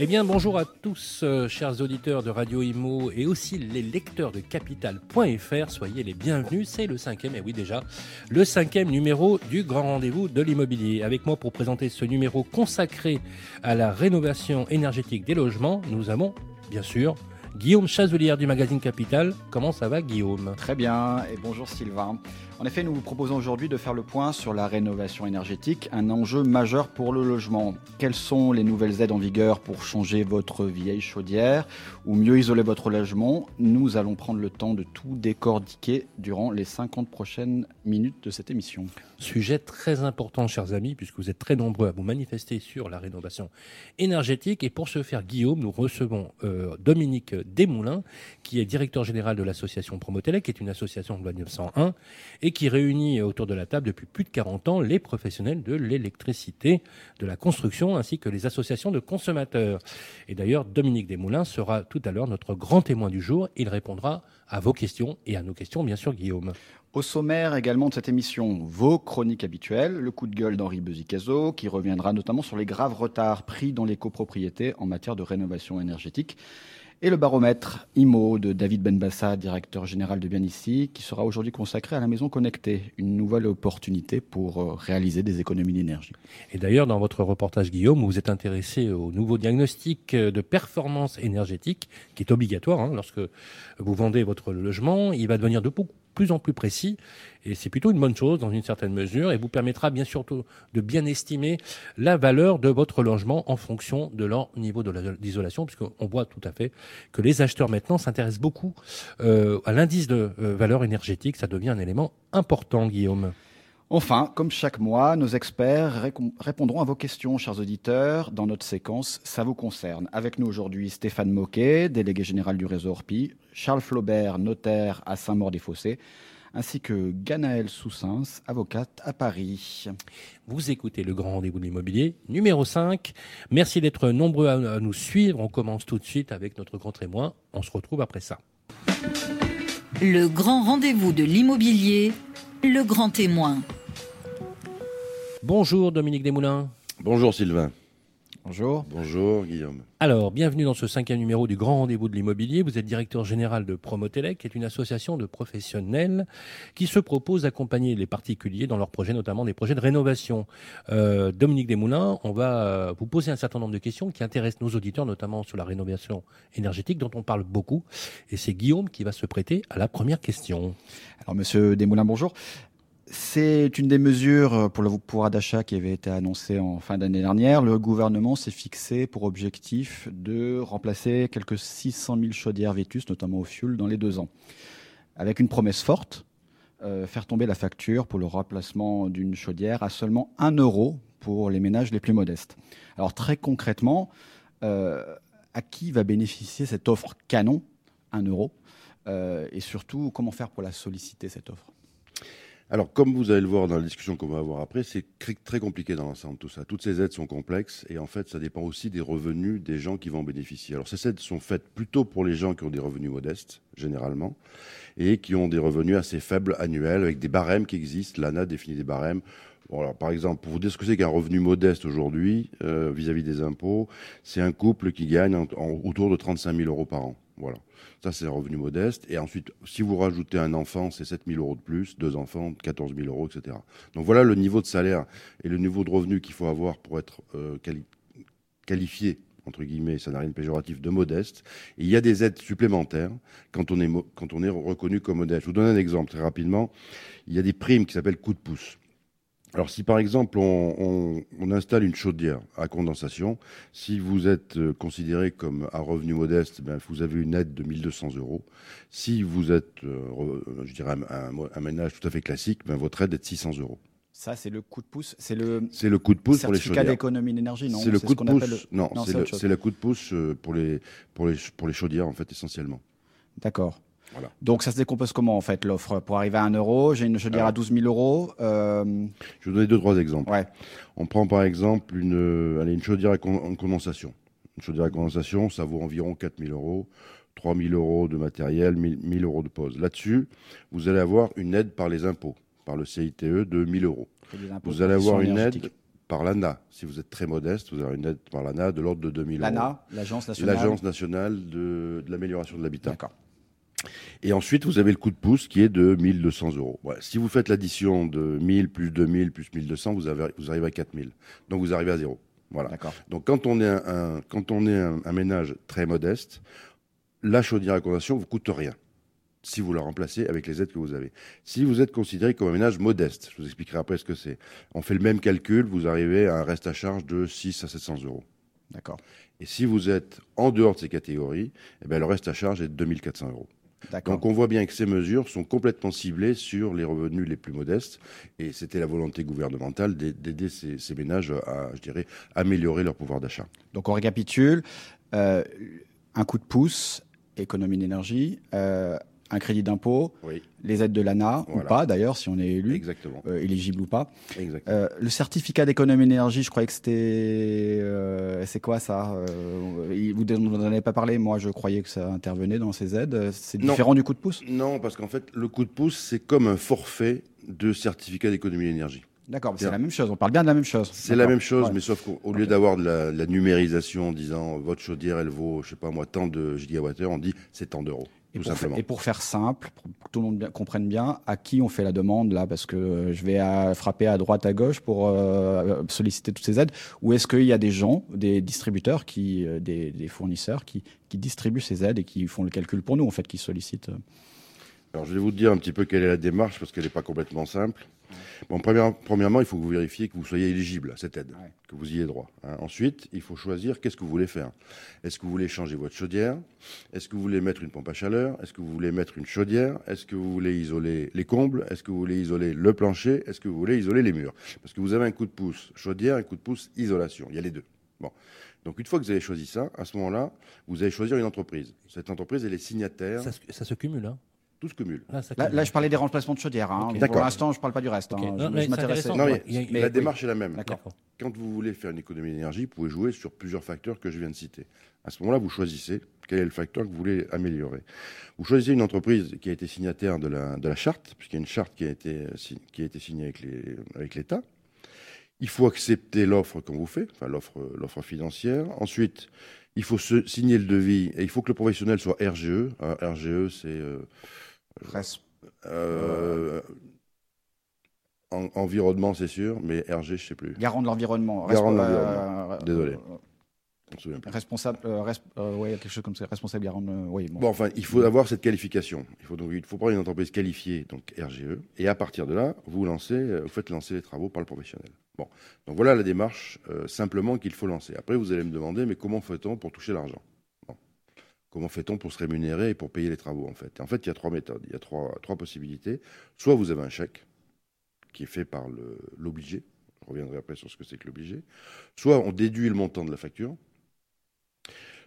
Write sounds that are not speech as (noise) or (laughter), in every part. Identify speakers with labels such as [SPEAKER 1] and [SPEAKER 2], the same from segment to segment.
[SPEAKER 1] Eh bien, bonjour à tous, euh, chers auditeurs de Radio Imo et aussi les lecteurs de Capital.fr. Soyez les bienvenus. C'est le cinquième, et oui déjà, le cinquième numéro du grand rendez-vous de l'immobilier. Avec moi pour présenter ce numéro consacré à la rénovation énergétique des logements, nous avons, bien sûr, Guillaume Chazelière du magazine Capital. Comment ça va, Guillaume?
[SPEAKER 2] Très bien, et bonjour Sylvain. En effet, nous vous proposons aujourd'hui de faire le point sur la rénovation énergétique, un enjeu majeur pour le logement. Quelles sont les nouvelles aides en vigueur pour changer votre vieille chaudière ou mieux isoler votre logement? Nous allons prendre le temps de tout décortiquer durant les 50 prochaines minutes de cette émission.
[SPEAKER 1] Sujet très important, chers amis, puisque vous êtes très nombreux à vous manifester sur la rénovation énergétique. Et pour ce faire, Guillaume, nous recevons euh, Dominique Desmoulins, qui est directeur général de l'association Promotelec, qui est une association de loi 901 et qui réunit autour de la table depuis plus de 40 ans les professionnels de l'électricité, de la construction ainsi que les associations de consommateurs. Et d'ailleurs, Dominique Desmoulins sera tout à l'heure notre grand témoin du jour. Il répondra à vos questions et à nos questions, bien sûr, Guillaume.
[SPEAKER 2] Au sommaire également de cette émission, vos chroniques habituelles, le coup de gueule d'Henri Bezicazo, qui reviendra notamment sur les graves retards pris dans les copropriétés en matière de rénovation énergétique, et le baromètre IMO de David Benbassa, directeur général de Bien qui sera aujourd'hui consacré à la maison connectée, une nouvelle opportunité pour euh, réaliser des économies d'énergie.
[SPEAKER 1] Et d'ailleurs, dans votre reportage, Guillaume, vous êtes intéressé au nouveau diagnostic de performance énergétique, qui est obligatoire hein, lorsque vous vendez votre logement. Il va devenir de beaucoup plus en plus précis. Et c'est plutôt une bonne chose dans une certaine mesure et vous permettra bien surtout de bien estimer la valeur de votre logement en fonction de leur niveau d'isolation, puisqu'on voit tout à fait que les acheteurs maintenant s'intéressent beaucoup euh, à l'indice de euh, valeur énergétique. Ça devient un élément important, Guillaume.
[SPEAKER 2] Enfin, comme chaque mois, nos experts répondront à vos questions, chers auditeurs, dans notre séquence Ça vous concerne. Avec nous aujourd'hui Stéphane Moquet, délégué général du réseau Orpi, Charles Flaubert, notaire à Saint-Maur-des-Fossés, ainsi que Ganaël Soussens, avocate à Paris.
[SPEAKER 1] Vous écoutez le grand rendez-vous de l'immobilier numéro 5. Merci d'être nombreux à nous suivre. On commence tout de suite avec notre grand témoin. On se retrouve après ça.
[SPEAKER 3] Le grand rendez-vous de l'immobilier le grand témoin.
[SPEAKER 1] Bonjour Dominique Desmoulins.
[SPEAKER 4] Bonjour Sylvain.
[SPEAKER 2] Bonjour.
[SPEAKER 4] Bonjour Guillaume.
[SPEAKER 1] Alors, bienvenue dans ce cinquième numéro du Grand Rendez-vous de l'Immobilier. Vous êtes directeur général de Promotelec, qui est une association de professionnels qui se propose d'accompagner les particuliers dans leurs projets, notamment des projets de rénovation. Euh, Dominique Desmoulins, on va euh, vous poser un certain nombre de questions qui intéressent nos auditeurs, notamment sur la rénovation énergétique, dont on parle beaucoup. Et c'est Guillaume qui va se prêter à la première question.
[SPEAKER 2] Alors, monsieur Desmoulins, bonjour. C'est une des mesures pour le pouvoir d'achat qui avait été annoncée en fin d'année dernière. Le gouvernement s'est fixé pour objectif de remplacer quelques 600 000 chaudières vétustes, notamment au fioul, dans les deux ans. Avec une promesse forte, euh, faire tomber la facture pour le remplacement d'une chaudière à seulement 1 euro pour les ménages les plus modestes. Alors très concrètement, euh, à qui va bénéficier cette offre canon, 1 euro? Euh, Et surtout, comment faire pour la solliciter, cette offre?
[SPEAKER 4] Alors, comme vous allez le voir dans la discussion qu'on va avoir après, c'est très compliqué dans l'ensemble tout ça. Toutes ces aides sont complexes et en fait, ça dépend aussi des revenus des gens qui vont bénéficier. Alors, ces aides sont faites plutôt pour les gens qui ont des revenus modestes, généralement, et qui ont des revenus assez faibles annuels avec des barèmes qui existent. L'ANA définit des barèmes. Alors, par exemple, pour vous dire ce que c'est qu'un revenu modeste aujourd'hui euh, vis-à-vis des impôts, c'est un couple qui gagne autour de 35 000 euros par an. Voilà. Ça, c'est un revenu modeste. Et ensuite, si vous rajoutez un enfant, c'est 7 000 euros de plus, deux enfants, 14 000 euros, etc. Donc voilà le niveau de salaire et le niveau de revenu qu'il faut avoir pour être euh, qualifié entre guillemets, ça n'a rien de péjoratif, de modeste. Et il y a des aides supplémentaires quand on est, quand on est reconnu comme modeste. Je vous donne un exemple très rapidement. Il y a des primes qui s'appellent coup de pouce. Alors si par exemple on, installe une chaudière à condensation, si vous êtes euh, considéré comme à revenu modeste, ben, vous avez une aide de 1200 euros. Si vous êtes, euh, je dirais, un, ménage tout à fait classique, ben, votre aide est de 600 euros.
[SPEAKER 2] Ça, c'est le coup de pouce. C'est le.
[SPEAKER 4] C'est le coup de pouce pour les chaudières.
[SPEAKER 2] d'économie d'énergie, non?
[SPEAKER 4] C'est le coup de pouce. Non, c'est le, coup de pouce euh, pour les pour les pour les chaudières en fait essentiellement.
[SPEAKER 2] D'accord. Donc ça se décompose comment en fait l'offre? Pour arriver à 1 euro, j'ai une chaudière à 12 000 euros.
[SPEAKER 4] Euh, Je vais vous donner deux, trois exemples. On prend par exemple une, euh, allez, une chaudière en condensation. Une chaudière à condensation, ça vaut environ 4000 euros. 3000 euros de matériel, 1000 euros de pause. Là-dessus, vous allez avoir une aide par les impôts, par le CITE de 1000 euros. Vous allez avoir une aide par l'ANA. Si vous êtes très modeste, vous avez une aide par l'ANA de l'ordre de 2000 euros.
[SPEAKER 2] L'ANA, l'Agence nationale
[SPEAKER 4] L'Agence nationale de, l'amélioration de l'habitat. D'accord. Et ensuite, vous avez le coup de pouce qui est de 1200 euros. Si vous faites l'addition de 1000 plus 2000 plus 1200, vous, avez, vous arrivez à 4000. Donc vous arrivez à zéro. Voilà. Donc quand on est un, quand on est un, ménage très modeste, la chaudière à condensation vous coûte rien si vous la remplacez avec les aides que vous avez. Si vous êtes considéré comme un ménage modeste, je vous expliquerai après ce que c'est. On fait le même calcul, vous arrivez à un reste à charge de 6 à 700 euros.
[SPEAKER 2] D'accord.
[SPEAKER 4] Et si vous êtes en dehors de ces catégories, eh bien, le reste à charge est de 2400 euros. Donc on voit bien que ces mesures sont complètement ciblées sur les revenus les plus modestes. Et c'était la volonté gouvernementale d'aider ces, ménages à, je dirais, améliorer leur pouvoir d'achat.
[SPEAKER 2] Donc on récapitule, euh, un coup de pouce, économie d'énergie, euh, un crédit d'impôt, les aides de l'ANA, ou pas d'ailleurs, si on est élu, euh, éligible ou pas. Euh, le certificat d'économie d'énergie, je croyais que c'était... Euh, c'est quoi ça Vous n'en avez pas parlé, moi je croyais que ça intervenait dans ces aides. C'est différent du coup de pouce?
[SPEAKER 4] Non, parce qu'en fait, le coup de pouce, c'est comme un forfait de certificat d'économie d'énergie.
[SPEAKER 2] D'accord, c'est la même chose. On parle bien de la même chose.
[SPEAKER 4] C'est la même chose, mais sauf qu'au lieu d'avoir de la, numérisation en disant votre chaudière, elle vaut, je sais pas moi, tant de gigawattheures, on dit c'est tant d'euros.
[SPEAKER 2] Et, pour faire, et pour faire simple, pour que tout le monde comprenne bien, à qui on fait la demande là Parce que je vais frapper à droite, à gauche pour euh, solliciter toutes ces aides. Ou est-ce qu'il y a des gens, des distributeurs, qui, euh, des, des, fournisseurs qui, qui, distribuent ces aides et qui font le calcul pour nous, en fait, qui sollicitent euh?
[SPEAKER 4] Alors, je vais vous dire un petit peu quelle est la démarche, parce qu'elle n'est pas complètement simple. Bon, premièrement, il faut que vous vérifiez que vous soyez éligible à cette aide, que vous y ayez droit. Hein. Ensuite, il faut choisir qu'est-ce que vous voulez faire. Est-ce que vous voulez changer votre chaudière Est-ce que vous voulez mettre une pompe à chaleur Est-ce que vous voulez mettre une chaudière Est-ce que vous voulez isoler les combles Est-ce que vous voulez isoler le plancher Est-ce que vous voulez isoler les murs Parce que vous avez un coup de pouce chaudière, un coup de pouce isolation. Il y a les deux. Bon. Donc une fois que vous avez choisi ça, à ce moment-là, vous allez choisir une entreprise. Cette entreprise, elle est signataire.
[SPEAKER 1] Ça, ça se cumule, hein
[SPEAKER 4] tout se cumule.
[SPEAKER 2] Là, je parlais des remplacements de chaudière. Hein. Pour l'instant, je ne parle pas du reste. Hein.
[SPEAKER 4] la démarche est la même. Quand vous voulez faire une économie d'énergie, vous pouvez jouer sur plusieurs facteurs que je viens de citer. À ce moment-là, vous choisissez quel est le facteur que vous voulez améliorer. Vous choisissez une entreprise qui a été signataire de la, de la charte, puisqu'il y a une charte qui a été, qui a été signée avec l'État. Il faut accepter l'offre qu'on vous fait, enfin l'offre financière. Ensuite, il faut se, signer le devis et il faut que le professionnel soit RGE. RGE, c'est euh, euh, environnement, c'est sûr, mais RG, je ne sais plus.
[SPEAKER 2] Garant de l'environnement.
[SPEAKER 4] Garant de l'environnement. Euh, Désolé.
[SPEAKER 2] Responsable, ouais, quelque chose comme ça, responsable garant. oui,
[SPEAKER 4] bon. enfin, il faut avoir cette qualification. Il faut donc, il faut prendre une entreprise qualifiée, donc RGE, et à partir de là, vous lancez, vous faites lancer les travaux par le professionnel. Bon, donc voilà la démarche simplement qu'il faut lancer. Après, vous allez me demander, mais comment fait-on pour toucher l'argent? Comment fait-on pour se rémunérer et pour payer les travaux en fait? En fait, il y a trois méthodes, il y a trois, trois possibilités. Soit vous avez un chèque qui est fait par l'obligé, je reviendrai après sur ce que c'est que l'obligé. Soit on déduit le montant de la facture.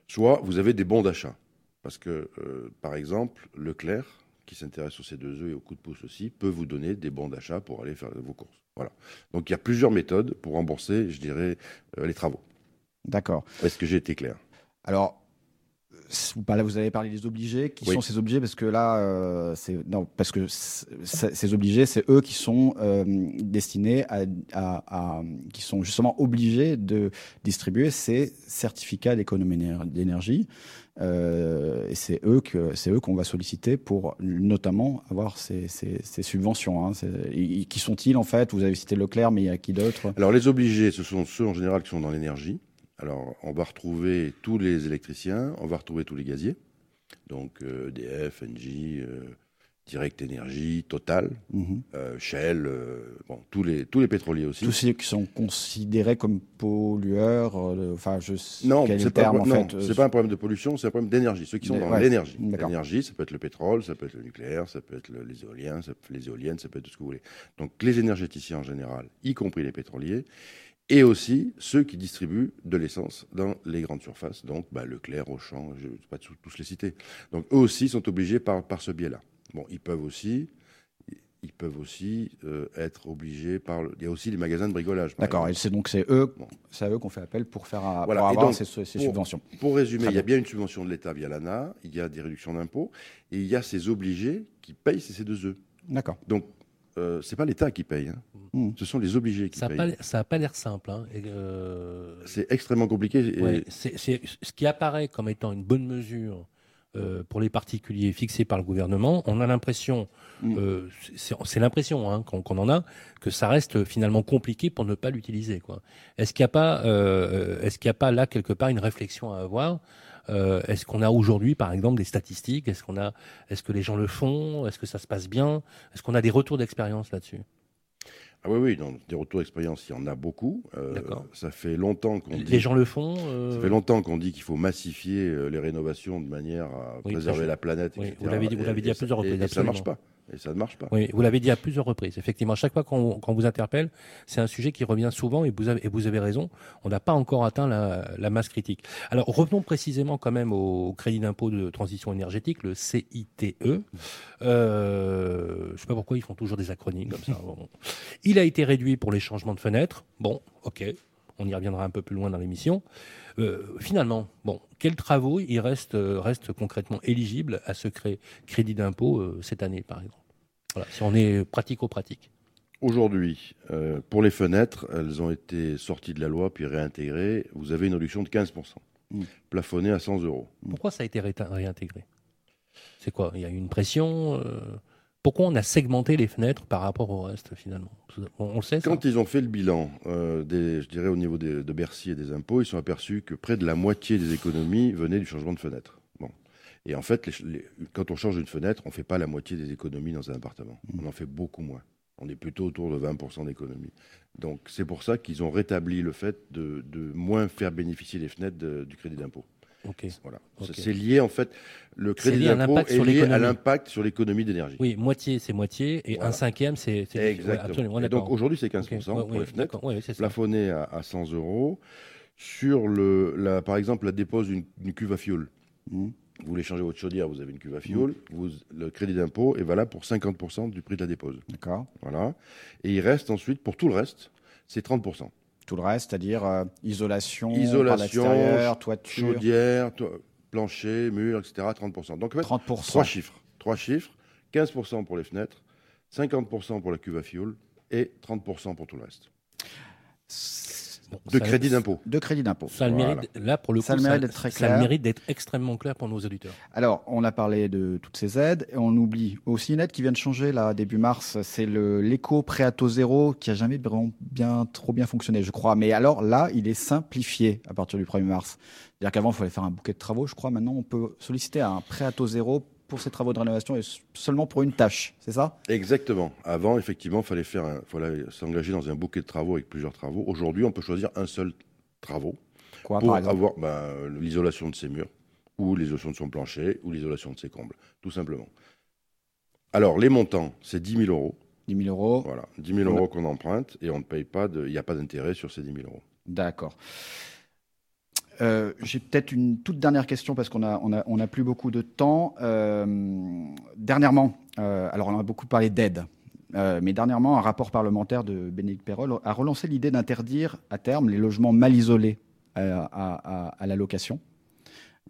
[SPEAKER 4] Soit vous avez des bons d'achat. Parce que, euh, par exemple, Leclerc, qui s'intéresse aux C2E et au coup de pouce aussi, peut vous donner des bons d'achat pour aller faire vos courses. Voilà. Donc il y a plusieurs méthodes pour rembourser, je dirais, euh, les travaux.
[SPEAKER 2] D'accord.
[SPEAKER 4] Est-ce que j'ai été clair?
[SPEAKER 2] Alors, vous avez parlé des obligés. Qui sont ces obligés? Parce que là, euh, c'est non, parce que ces obligés, c'est eux qui sont euh, destinés à, qui sont justement obligés de distribuer ces certificats d'économie d'énergie. Euh, et c'est eux que c'est eux qu'on va solliciter pour notamment avoir ces, subventions. Hein. Qui sont-ils en fait? Vous avez cité Leclerc, mais il y a qui d'autres
[SPEAKER 4] Alors les obligés, ce sont ceux en général qui sont dans l'énergie. Alors, on va retrouver tous les électriciens, on va retrouver tous les gaziers, donc EDF, euh, Engie, euh, Direct Énergie, Total, mhm. euh, Shell, bon, tous les tous les pétroliers aussi.
[SPEAKER 2] Tous ceux qui sont considérés comme pollueurs, enfin je
[SPEAKER 4] non, c'est pas, c'est pas un problème de pollution, c'est un problème d'énergie. Ceux qui sont dans l'énergie, l'énergie, ça peut être le pétrole, ça peut être le nucléaire, ça peut être les éoliens, ça les éoliennes, ça peut être tout ce que vous voulez. Donc les énergéticiens en général, y compris les pétroliers et aussi ceux qui distribuent de l'essence dans les grandes surfaces, donc bah, Leclerc, Auchan, je ne vais pas tous les citer. Donc eux aussi sont obligés par, par ce biais-là. Bon, ils peuvent aussi, ils peuvent aussi euh, être obligés par. Le... Il y a aussi les magasins de bricolage.
[SPEAKER 2] D'accord, et c'est donc c'est eux,
[SPEAKER 4] Bon.
[SPEAKER 2] c'est à eux qu'on fait appel pour faire à-
[SPEAKER 4] Voilà,
[SPEAKER 2] pour
[SPEAKER 4] et
[SPEAKER 2] avoir
[SPEAKER 4] donc,
[SPEAKER 2] ces, ces
[SPEAKER 4] pour-
[SPEAKER 2] subventions.
[SPEAKER 4] Pour résumer, il y a
[SPEAKER 2] bien.
[SPEAKER 4] une subvention de l'État via l'ANA, il y a des réductions d'impôts, et il y a ces obligés qui payent ces C2E.
[SPEAKER 2] D'accord.
[SPEAKER 4] Donc, euh, c'est pas l'État qui paye, hein.
[SPEAKER 2] Mm.
[SPEAKER 4] ce sont les obligés qui
[SPEAKER 1] Ça n'a
[SPEAKER 4] payent.
[SPEAKER 1] pas, ça a pas l'air simple. hein. Euh,
[SPEAKER 4] C'est extrêmement compliqué. et-
[SPEAKER 1] Ouais, ce qui apparaît comme étant une bonne mesure euh, pour les particuliers fixée par le gouvernement, on a l'impression,
[SPEAKER 2] Mm.
[SPEAKER 1] euh, c'est l'impression hein, qu'on en a, que ça reste finalement compliqué pour ne pas l'utiliser. quoi. Est-ce qu'il n'y a pas, euh, est-ce qu'il n'y a pas là quelque part une réflexion à avoir Euh, Est-ce qu'on a aujourd'hui, par exemple, des statistiques? Est-ce qu'on a, est-ce que les gens le font? Est-ce que ça se passe bien? Est-ce qu'on a des retours d'expérience là-dessus?
[SPEAKER 4] Ah oui, oui, dans des retours d'expérience, il y en a beaucoup. Euh,
[SPEAKER 1] D'accord.
[SPEAKER 4] ça fait longtemps qu'on dit.
[SPEAKER 1] Les gens le font euh,
[SPEAKER 4] Ça fait longtemps qu'on dit qu'il faut massifier euh, les rénovations de manière à
[SPEAKER 1] Oui,
[SPEAKER 4] préserver la planète.
[SPEAKER 1] oui, vous l'avez dit- vous
[SPEAKER 4] Et-
[SPEAKER 1] l'avez dit à
[SPEAKER 4] et ça-
[SPEAKER 1] plusieurs
[SPEAKER 4] et-
[SPEAKER 1] reprises,
[SPEAKER 4] Et, ça ne marche pas. Et ça ne marche pas.
[SPEAKER 1] Oui, vous l'avez dit à plusieurs reprises. Effectivement, à chaque fois qu'on vous interpelle, c'est un sujet qui revient souvent et vous avez, et vous avez raison. On n'a pas encore atteint la, la masse critique. Alors revenons précisément quand même au crédit d'impôt de transition énergétique, le CITE. Euh, je ne sais pas pourquoi ils font toujours des acronymes comme ça. (laughs) Bon. Il a été réduit pour les changements de fenêtres. Bon, ok. On y reviendra un peu plus loin dans l'émission. Euh, finalement, bon, quels travaux il reste, euh, restent concrètement éligibles à ce cré- crédit d'impôt euh, cette année, par exemple? Voilà, si on est pratico-pratique.
[SPEAKER 4] Aujourd'hui, euh, pour les fenêtres, elles ont été sorties de la loi puis réintégrées. Vous avez une réduction de 15%,
[SPEAKER 2] Mm.
[SPEAKER 4] plafonnée à 100 euros.
[SPEAKER 1] Pourquoi ça a été réintégré? C'est quoi? Il y a eu une pression euh, Pourquoi on a segmenté les fenêtres par rapport au reste, finalement? On, sait, ça
[SPEAKER 4] Quand ils ont fait le bilan, euh, des, je dirais au niveau des- de Bercy et des impôts, ils sont aperçus que près de la moitié des économies venaient du changement de fenêtre. Bon. Et en fait, les- les- quand on change une fenêtre, on ne fait pas la moitié des économies dans un appartement.
[SPEAKER 2] Mmh.
[SPEAKER 4] On en fait beaucoup moins. On est plutôt autour de 20% d'économies. Donc c'est pour ça qu'ils ont rétabli le fait de, de moins faire bénéficier les fenêtres de- du crédit d'impôt.
[SPEAKER 1] Ok.
[SPEAKER 4] Voilà.
[SPEAKER 1] Ok.
[SPEAKER 4] C'est- lié en fait. Le crédit d'impôt
[SPEAKER 1] l'impact
[SPEAKER 4] est
[SPEAKER 1] sur
[SPEAKER 4] lié à
[SPEAKER 1] l'économie.
[SPEAKER 4] l'impact sur l'économie d'énergie.
[SPEAKER 1] Oui, moitié, c'est moitié, et
[SPEAKER 4] Voilà.
[SPEAKER 1] un cinquième, c'est. ouais,
[SPEAKER 4] Exactement.
[SPEAKER 1] absolument,
[SPEAKER 4] Et donc aujourd'hui c'est 15%
[SPEAKER 1] Ok, ouais,
[SPEAKER 4] pour
[SPEAKER 1] ouais,
[SPEAKER 4] les fenêtres.
[SPEAKER 1] ouais,
[SPEAKER 4] plafonné à, à 100 euros. Sur le, la, par exemple, la dépose d'une cuve à fioul.
[SPEAKER 2] Mhm.
[SPEAKER 4] Vous voulez changer votre chaudière, vous avez une cuve à fioul. Vous, le crédit d'impôt est valable pour 50% du prix de la dépose.
[SPEAKER 2] D'accord.
[SPEAKER 4] Voilà. Et il reste ensuite, pour tout le reste, c'est 30%.
[SPEAKER 2] Tout le reste, c'est-à-dire euh, isolation, par
[SPEAKER 4] Isolation,
[SPEAKER 2] l'extérieur, toiture,
[SPEAKER 4] Chaudière, to- plancher, mur, etc. 30%. Donc en fait,
[SPEAKER 2] 30%.
[SPEAKER 4] trois chiffres. Trois chiffres. 15% pour les fenêtres, 50% pour la cuve à fioul et 30% pour tout le reste.
[SPEAKER 1] Bon,
[SPEAKER 4] De
[SPEAKER 1] ça-
[SPEAKER 4] crédit d'impôt.
[SPEAKER 2] De crédit d'impôt.
[SPEAKER 1] Ça a le
[SPEAKER 4] Voilà.
[SPEAKER 1] mérite, là, pour le coup,
[SPEAKER 2] Ça a le mérite d'être très
[SPEAKER 1] ça a le
[SPEAKER 2] clair.
[SPEAKER 1] mérite d'être extrêmement clair pour nos auditeurs.
[SPEAKER 2] Alors, on a parlé de toutes ces aides et on oublie aussi une aide qui vient de changer là début mars. C'est le l'éco prêt à taux zéro qui a jamais vraiment bien trop bien fonctionné, je crois. Mais alors là, il est simplifié à partir du 1er mars. C'est-à-dire qu'avant, il fallait faire un bouquet de travaux. Je crois maintenant, on peut solliciter un prêt à taux zéro pour ces travaux de rénovation et seulement pour une tâche. C'est ça?
[SPEAKER 4] Exactement. Avant, effectivement, il fallait, faire un- fallait s'engager dans un bouquet de travaux avec plusieurs travaux. Aujourd'hui, on peut choisir un seul travaux
[SPEAKER 2] Quoi,
[SPEAKER 4] pour avoir ben, l'isolation de ses murs, ou l'isolation de son plancher, ou l'isolation de ses combles, tout simplement. Alors, les montants, c'est 10 000 euros.
[SPEAKER 2] 10 000 euros.
[SPEAKER 4] Voilà, 10 000 euros qu'on emprunte et on ne paye pas, il n'y a pas d'intérêt sur ces 10 000 euros.
[SPEAKER 2] D'accord. Euh, J'ai peut-être une toute dernière question parce qu'on a, on a, plus beaucoup de temps. Euh, dernièrement, euh, alors on a beaucoup parlé d'aide, mais dernièrement, un rapport parlementaire de Bénédicte Perrol a relancé l'idée d'interdire à terme les logements mal isolés à, à- la location.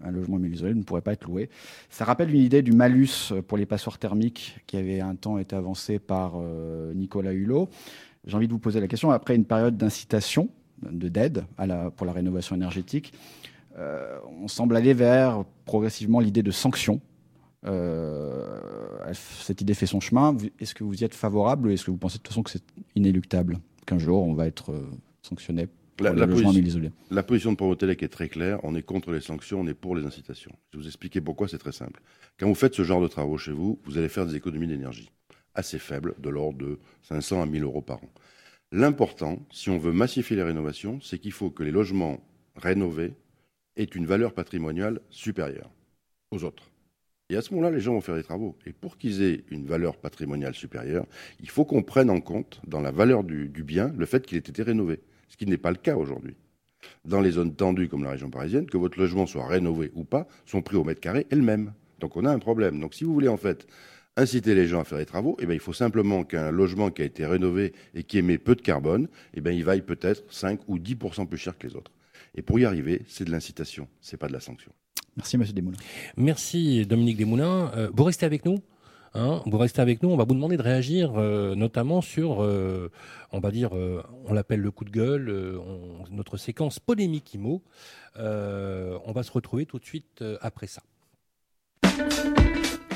[SPEAKER 2] Un logement mal isolé ne pourrait pas être loué. Ça rappelle une idée du malus pour les passoires thermiques qui avait un temps été avancé par Nicolas Hulot. J'ai envie de vous poser la question, après une période d'incitation, d'aide la, pour la rénovation énergétique, euh, on semble aller vers progressivement l'idée de sanction. Euh, cette idée fait son chemin. Est-ce que vous y êtes favorable ou est-ce que vous pensez de toute façon que c'est inéluctable Qu'un jour, on va être euh, sanctionné pour
[SPEAKER 4] La, la position, la position de Promotelec est très claire. On est contre les sanctions, on est pour les incitations. Je vais vous expliquer pourquoi, c'est très simple. Quand vous faites ce genre de travaux chez vous, vous allez faire des économies d'énergie assez faibles, de l'ordre de 500 à 1000 euros par an. L'important, si on veut massifier les rénovations, c'est qu'il faut que les logements rénovés aient une valeur patrimoniale supérieure aux autres. Et à ce moment-là, les gens vont faire des travaux. Et pour qu'ils aient une valeur patrimoniale supérieure, il faut qu'on prenne en compte, dans la valeur du, bien, le fait qu'il ait été rénové. Ce qui n'est pas le cas aujourd'hui. Dans les zones tendues comme la région parisienne, que votre logement soit rénové ou pas, son prix au mètre carré est le même. Donc on a un problème. Donc si vous voulez en fait inciter les gens à faire des travaux, eh bien, il faut simplement qu'un logement qui a été rénové et qui émet peu de carbone, eh bien, il vaille peut-être 5 ou 10% plus cher que les autres. Et pour y arriver, c'est de l'incitation, c'est pas de la sanction.
[SPEAKER 2] Merci, Monsieur Desmoulins.
[SPEAKER 1] Merci, Dominique Desmoulins. Euh, vous restez avec nous Hein, vous restez avec nous, on va vous demander de réagir euh, notamment sur, euh, on va dire, euh, on l'appelle le coup de gueule, notre séquence polémique IMO. on va se retrouver tout de suite après ça.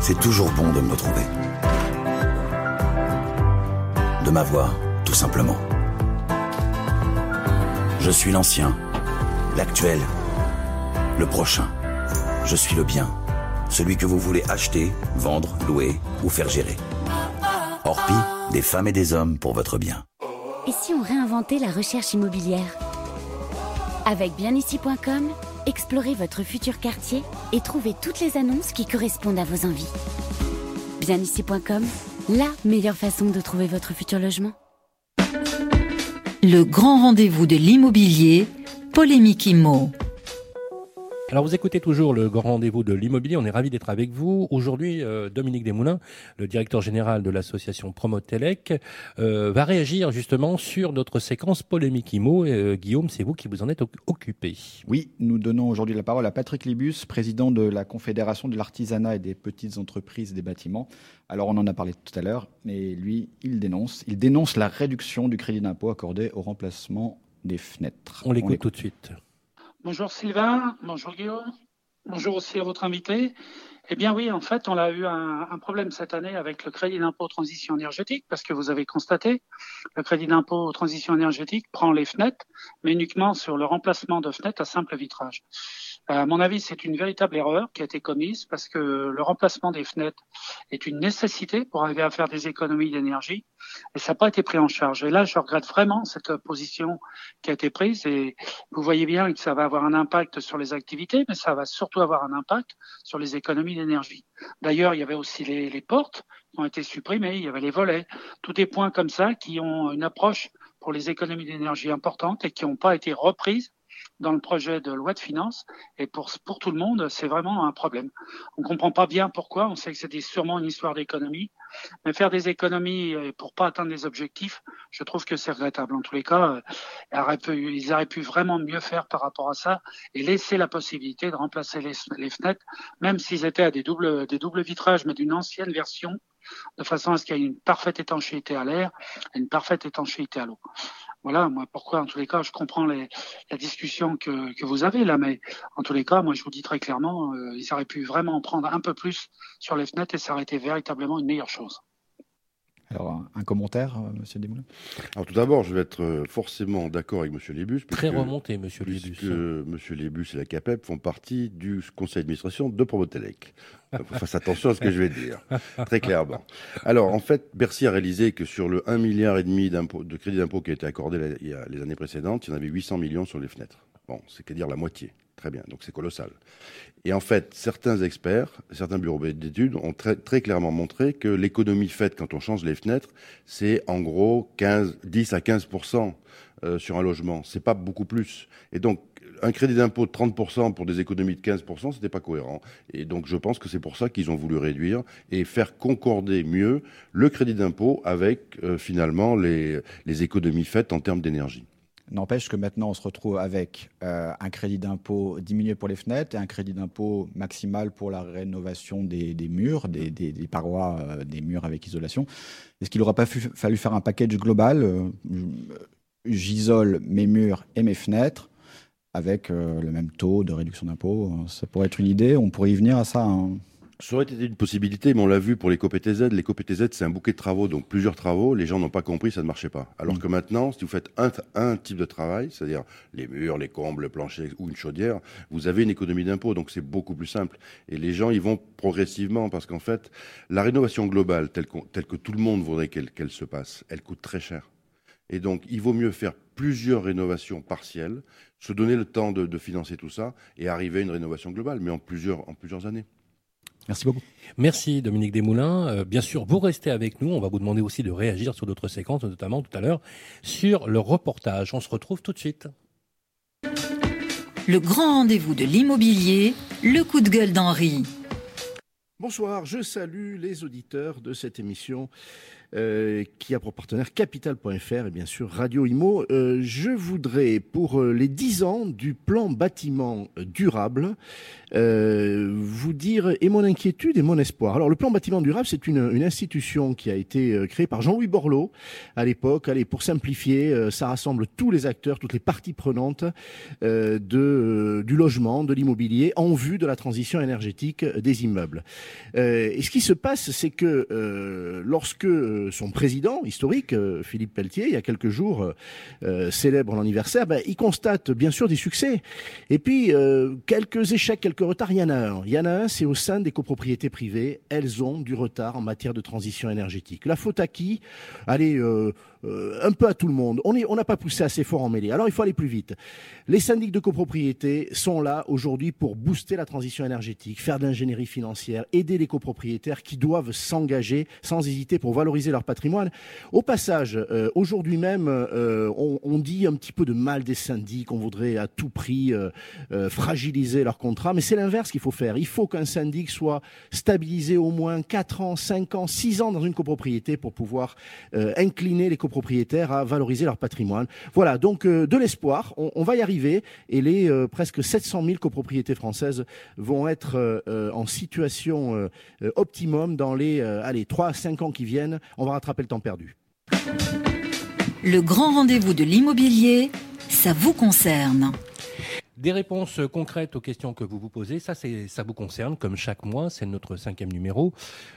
[SPEAKER 5] c'est toujours bon de me retrouver. De m'avoir, tout simplement. Je suis l'ancien, l'actuel, le prochain. Je suis le bien, celui que vous voulez acheter, vendre, louer ou faire gérer. Orpi, des femmes et des hommes pour votre bien.
[SPEAKER 6] Et si on réinventait la recherche immobilière? Avec bienici.com, explorez votre futur quartier et trouvez toutes les annonces qui correspondent à vos envies. Bienici.com, la meilleure façon de trouver votre futur logement.
[SPEAKER 3] Le grand rendez-vous de l'immobilier, Polémique Immo.
[SPEAKER 1] Alors vous écoutez toujours le grand rendez-vous de l'immobilier, on est ravi d'être avec vous. Aujourd'hui, euh, Dominique Desmoulins, le directeur général de l'association Promotelec, euh, va réagir justement sur notre séquence polémique IMO. Euh, Guillaume, c'est vous qui vous en êtes occupé.
[SPEAKER 2] Oui, nous donnons aujourd'hui la parole à Patrick Libus, président de la Confédération de l'artisanat et des petites entreprises des bâtiments. Alors on en a parlé tout à l'heure, mais lui, il dénonce, il dénonce la réduction du crédit d'impôt accordé au remplacement des fenêtres.
[SPEAKER 1] On l'écoute tout de suite.
[SPEAKER 7] Bonjour Sylvain, bonjour Guillaume, bonjour aussi à votre invité. Eh bien oui, en fait, on a eu un, problème cette année avec le crédit d'impôt transition énergétique, parce que vous avez constaté, le crédit d'impôt transition énergétique prend les fenêtres, mais uniquement sur le remplacement de fenêtres à simple vitrage. À mon avis, c'est une véritable erreur qui a été commise parce que le remplacement des fenêtres est une nécessité pour arriver à faire des économies d'énergie et ça n'a pas été pris en charge. Et là, je regrette vraiment cette position qui a été prise et vous voyez bien que ça va avoir un impact sur les activités, mais ça va surtout avoir un impact sur les économies d'énergie. D'ailleurs, il y avait aussi les, les portes qui ont été supprimées, il y avait les volets, tous des points comme ça qui ont une approche pour les économies d'énergie importantes et qui n'ont pas été reprises dans le projet de loi de finances. Et pour, pour tout le monde, c'est vraiment un problème. On comprend pas bien pourquoi. On sait que c'était sûrement une histoire d'économie. Mais faire des économies euh, pour pas atteindre les objectifs, je trouve que c'est regrettable. En tous les cas, euh, ils auraient pu vraiment mieux faire par rapport à ça et laisser la possibilité de remplacer les, les fenêtres, même s'ils étaient à des doubles, des doubles vitrages, mais d'une ancienne version, de façon à ce qu'il y ait une parfaite étanchéité à l'air et une parfaite étanchéité à l'eau voilà, moi, pourquoi, en tous les cas, je comprends les, la discussion que, vous avez là, mais en tous les cas, moi, je vous dis très clairement, euh, ils auraient pu vraiment prendre un peu plus sur les fenêtres et ça aurait été véritablement une meilleure chose.
[SPEAKER 2] Alors, un commentaire, euh, Monsieur Desmoulins?
[SPEAKER 4] Alors, tout d'abord, je vais être euh, forcément d'accord avec Monsieur Lébus.
[SPEAKER 1] Très remonté, Monsieur Lébus.
[SPEAKER 4] Puisque Monsieur Lébus et la CAPEP font partie du conseil d'administration de Promotelec. Fasse attention à ce que je vais dire, très clairement. Alors, en fait, Bercy a réalisé que sur le 1,5 milliard et demi de crédit d'impôt qui a été accordé les années précédentes, il y en avait 800 millions sur les fenêtres. Bon, c'est à dire la moitié. Très bien, donc c'est colossal. Et en fait, certains experts, certains bureaux d'études ont très, clairement montré que l'économie faite quand on change les fenêtres, c'est en gros 15, 10 à 15 euh, sur un logement. C'est pas beaucoup plus. Et donc, un crédit d'impôt de 30% pour des économies de 15%, c'était pas cohérent. Et donc, je pense que c'est pour ça qu'ils ont voulu réduire et faire concorder mieux le crédit d'impôt avec, euh, finalement, les économies faites en termes d'énergie.
[SPEAKER 2] N'empêche que maintenant, on se retrouve avec euh, un crédit d'impôt diminué pour les fenêtres et un crédit d'impôt maximal pour la rénovation des, murs, des parois, euh, des murs avec isolation. Est-ce qu'il n'aurait pas fallu faire un package global euh, J'isole mes murs et mes fenêtres avec le même taux de réduction d'impôt? Ça pourrait être une idée. On pourrait y venir à ça. Hein.
[SPEAKER 4] Ça aurait été une possibilité, mais on l'a vu pour les COPTZ. Les COPTZ, c'est un bouquet de travaux, donc plusieurs travaux. Les gens n'ont pas compris, ça ne marchait pas. Alors mm. que maintenant, si vous faites un, un type de travail, c'est-à-dire les murs, les combles, le plancher ou une chaudière, vous avez une économie d'impôt, donc c'est beaucoup plus simple. Et les gens, ils vont progressivement, parce qu'en fait, la rénovation globale, telle, telle que tout le monde voudrait qu'elle se passe, elle coûte très cher. Et donc, il vaut mieux faire plusieurs rénovations partielles, se donner le temps de, de financer tout ça et arriver à une rénovation globale, mais en plusieurs, en plusieurs années.
[SPEAKER 2] Merci beaucoup.
[SPEAKER 1] Merci Dominique Desmoulins. Euh, bien sûr, vous restez avec nous. On va vous demander aussi de réagir sur d'autres séquences, notamment tout à l'heure sur le reportage. On se retrouve tout de suite.
[SPEAKER 3] Le grand rendez-vous de l'immobilier, le coup de gueule d'Henri.
[SPEAKER 8] Bonsoir, je salue les auditeurs de cette émission euh, qui a pour partenaire capital.fr et bien sûr Radio Imo. Euh, je voudrais, pour euh, les 10 ans du plan bâtiment durable, vous dire et mon inquiétude et mon espoir. Alors le plan bâtiment durable, c'est une, une, institution qui a été créée par Jean-Louis Borloo à l'époque. Allez, pour simplifier, ça rassemble tous les acteurs, toutes les parties prenantes de, du logement, de l'immobilier, en vue de la transition énergétique des immeubles. et ce qui se passe, c'est que lorsque son président historique, euh, Philippe Pelletier, il y a quelques jours, euh, euh, célèbre l'anniversaire, ben, il constate bien sûr des succès. Et puis, quelques échecs, quelques retards, il y en a un. Il y en a un, c'est au sein des copropriétés privées. Elles ont du retard en matière de transition énergétique. La faute à qui? Allez, euh, un peu à tout le monde. On n'a pas poussé assez fort en mêlée. Alors il faut aller plus vite. Les syndics de copropriété sont là aujourd'hui pour booster la transition énergétique, faire de l'ingénierie financière, aider les copropriétaires qui doivent s'engager sans hésiter pour valoriser leur patrimoine. Au passage, euh, aujourd'hui même, euh, on, on, dit un petit peu de mal des syndics, on voudrait à tout prix fragiliser leur contrat, mais c'est l'inverse qu'il faut faire. Il faut qu'un syndic soit stabilisé au moins 4 ans, 5 ans, 6 ans dans une copropriété pour pouvoir incliner les copropriétés propriétaires à valoriser leur patrimoine. Voilà, donc euh, de l'espoir, on, va y arriver et les euh, presque 700 000 copropriétés françaises vont être euh, en situation optimum dans les allez, 3 à 5 ans qui viennent. On va rattraper le temps perdu.
[SPEAKER 3] Le grand rendez-vous de l'immobilier, ça vous concerne.
[SPEAKER 1] Des réponses concrètes aux questions que vous vous posez, ça, ça vous concerne, comme chaque mois, c'est notre cinquième numéro.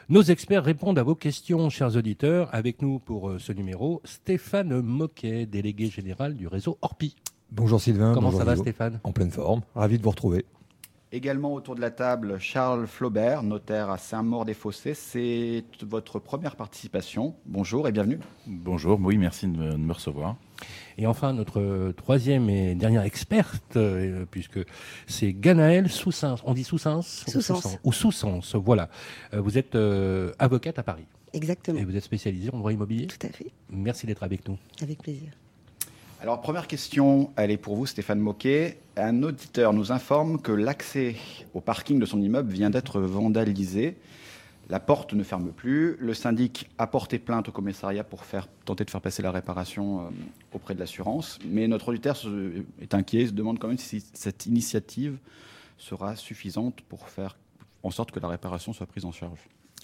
[SPEAKER 1] Nos experts répondent à vos questions, chers auditeurs. Avec nous pour euh, ce numéro, Stéphane Moquet, délégué général du réseau Orpi.
[SPEAKER 9] Bonjour Sylvain.
[SPEAKER 1] Comment
[SPEAKER 9] ça
[SPEAKER 1] va Stéphane?
[SPEAKER 9] En pleine forme, ravi de vous retrouver.
[SPEAKER 2] Également autour de la table, Charles Flaubert, notaire à Saint-Maur-des-Fossés. C'est votre première participation. Bonjour et bienvenue.
[SPEAKER 10] Bonjour, oui, merci de me recevoir.
[SPEAKER 1] Et enfin, notre troisième et dernière experte, euh, puisque c'est Ganaël Soussens. On dit Soussens Ou Soussens, voilà. Euh, vous êtes euh, avocate à Paris.
[SPEAKER 11] Exactement.
[SPEAKER 1] Et vous êtes spécialisée en droit immobilier
[SPEAKER 11] Tout à fait.
[SPEAKER 1] Merci d'être avec nous.
[SPEAKER 11] Avec plaisir.
[SPEAKER 2] Alors, première question, elle est pour vous, Stéphane Moquet. Un auditeur nous informe que l'accès au parking de son immeuble vient d'être vandalisé. La porte ne ferme plus. Le syndic a porté plainte au commissariat pour tenter de faire passer la réparation euh, auprès de l'assurance. Mais notre auditeur est inquiet, se demande quand même si cette initiative sera suffisante pour faire en sorte que la réparation soit prise en charge.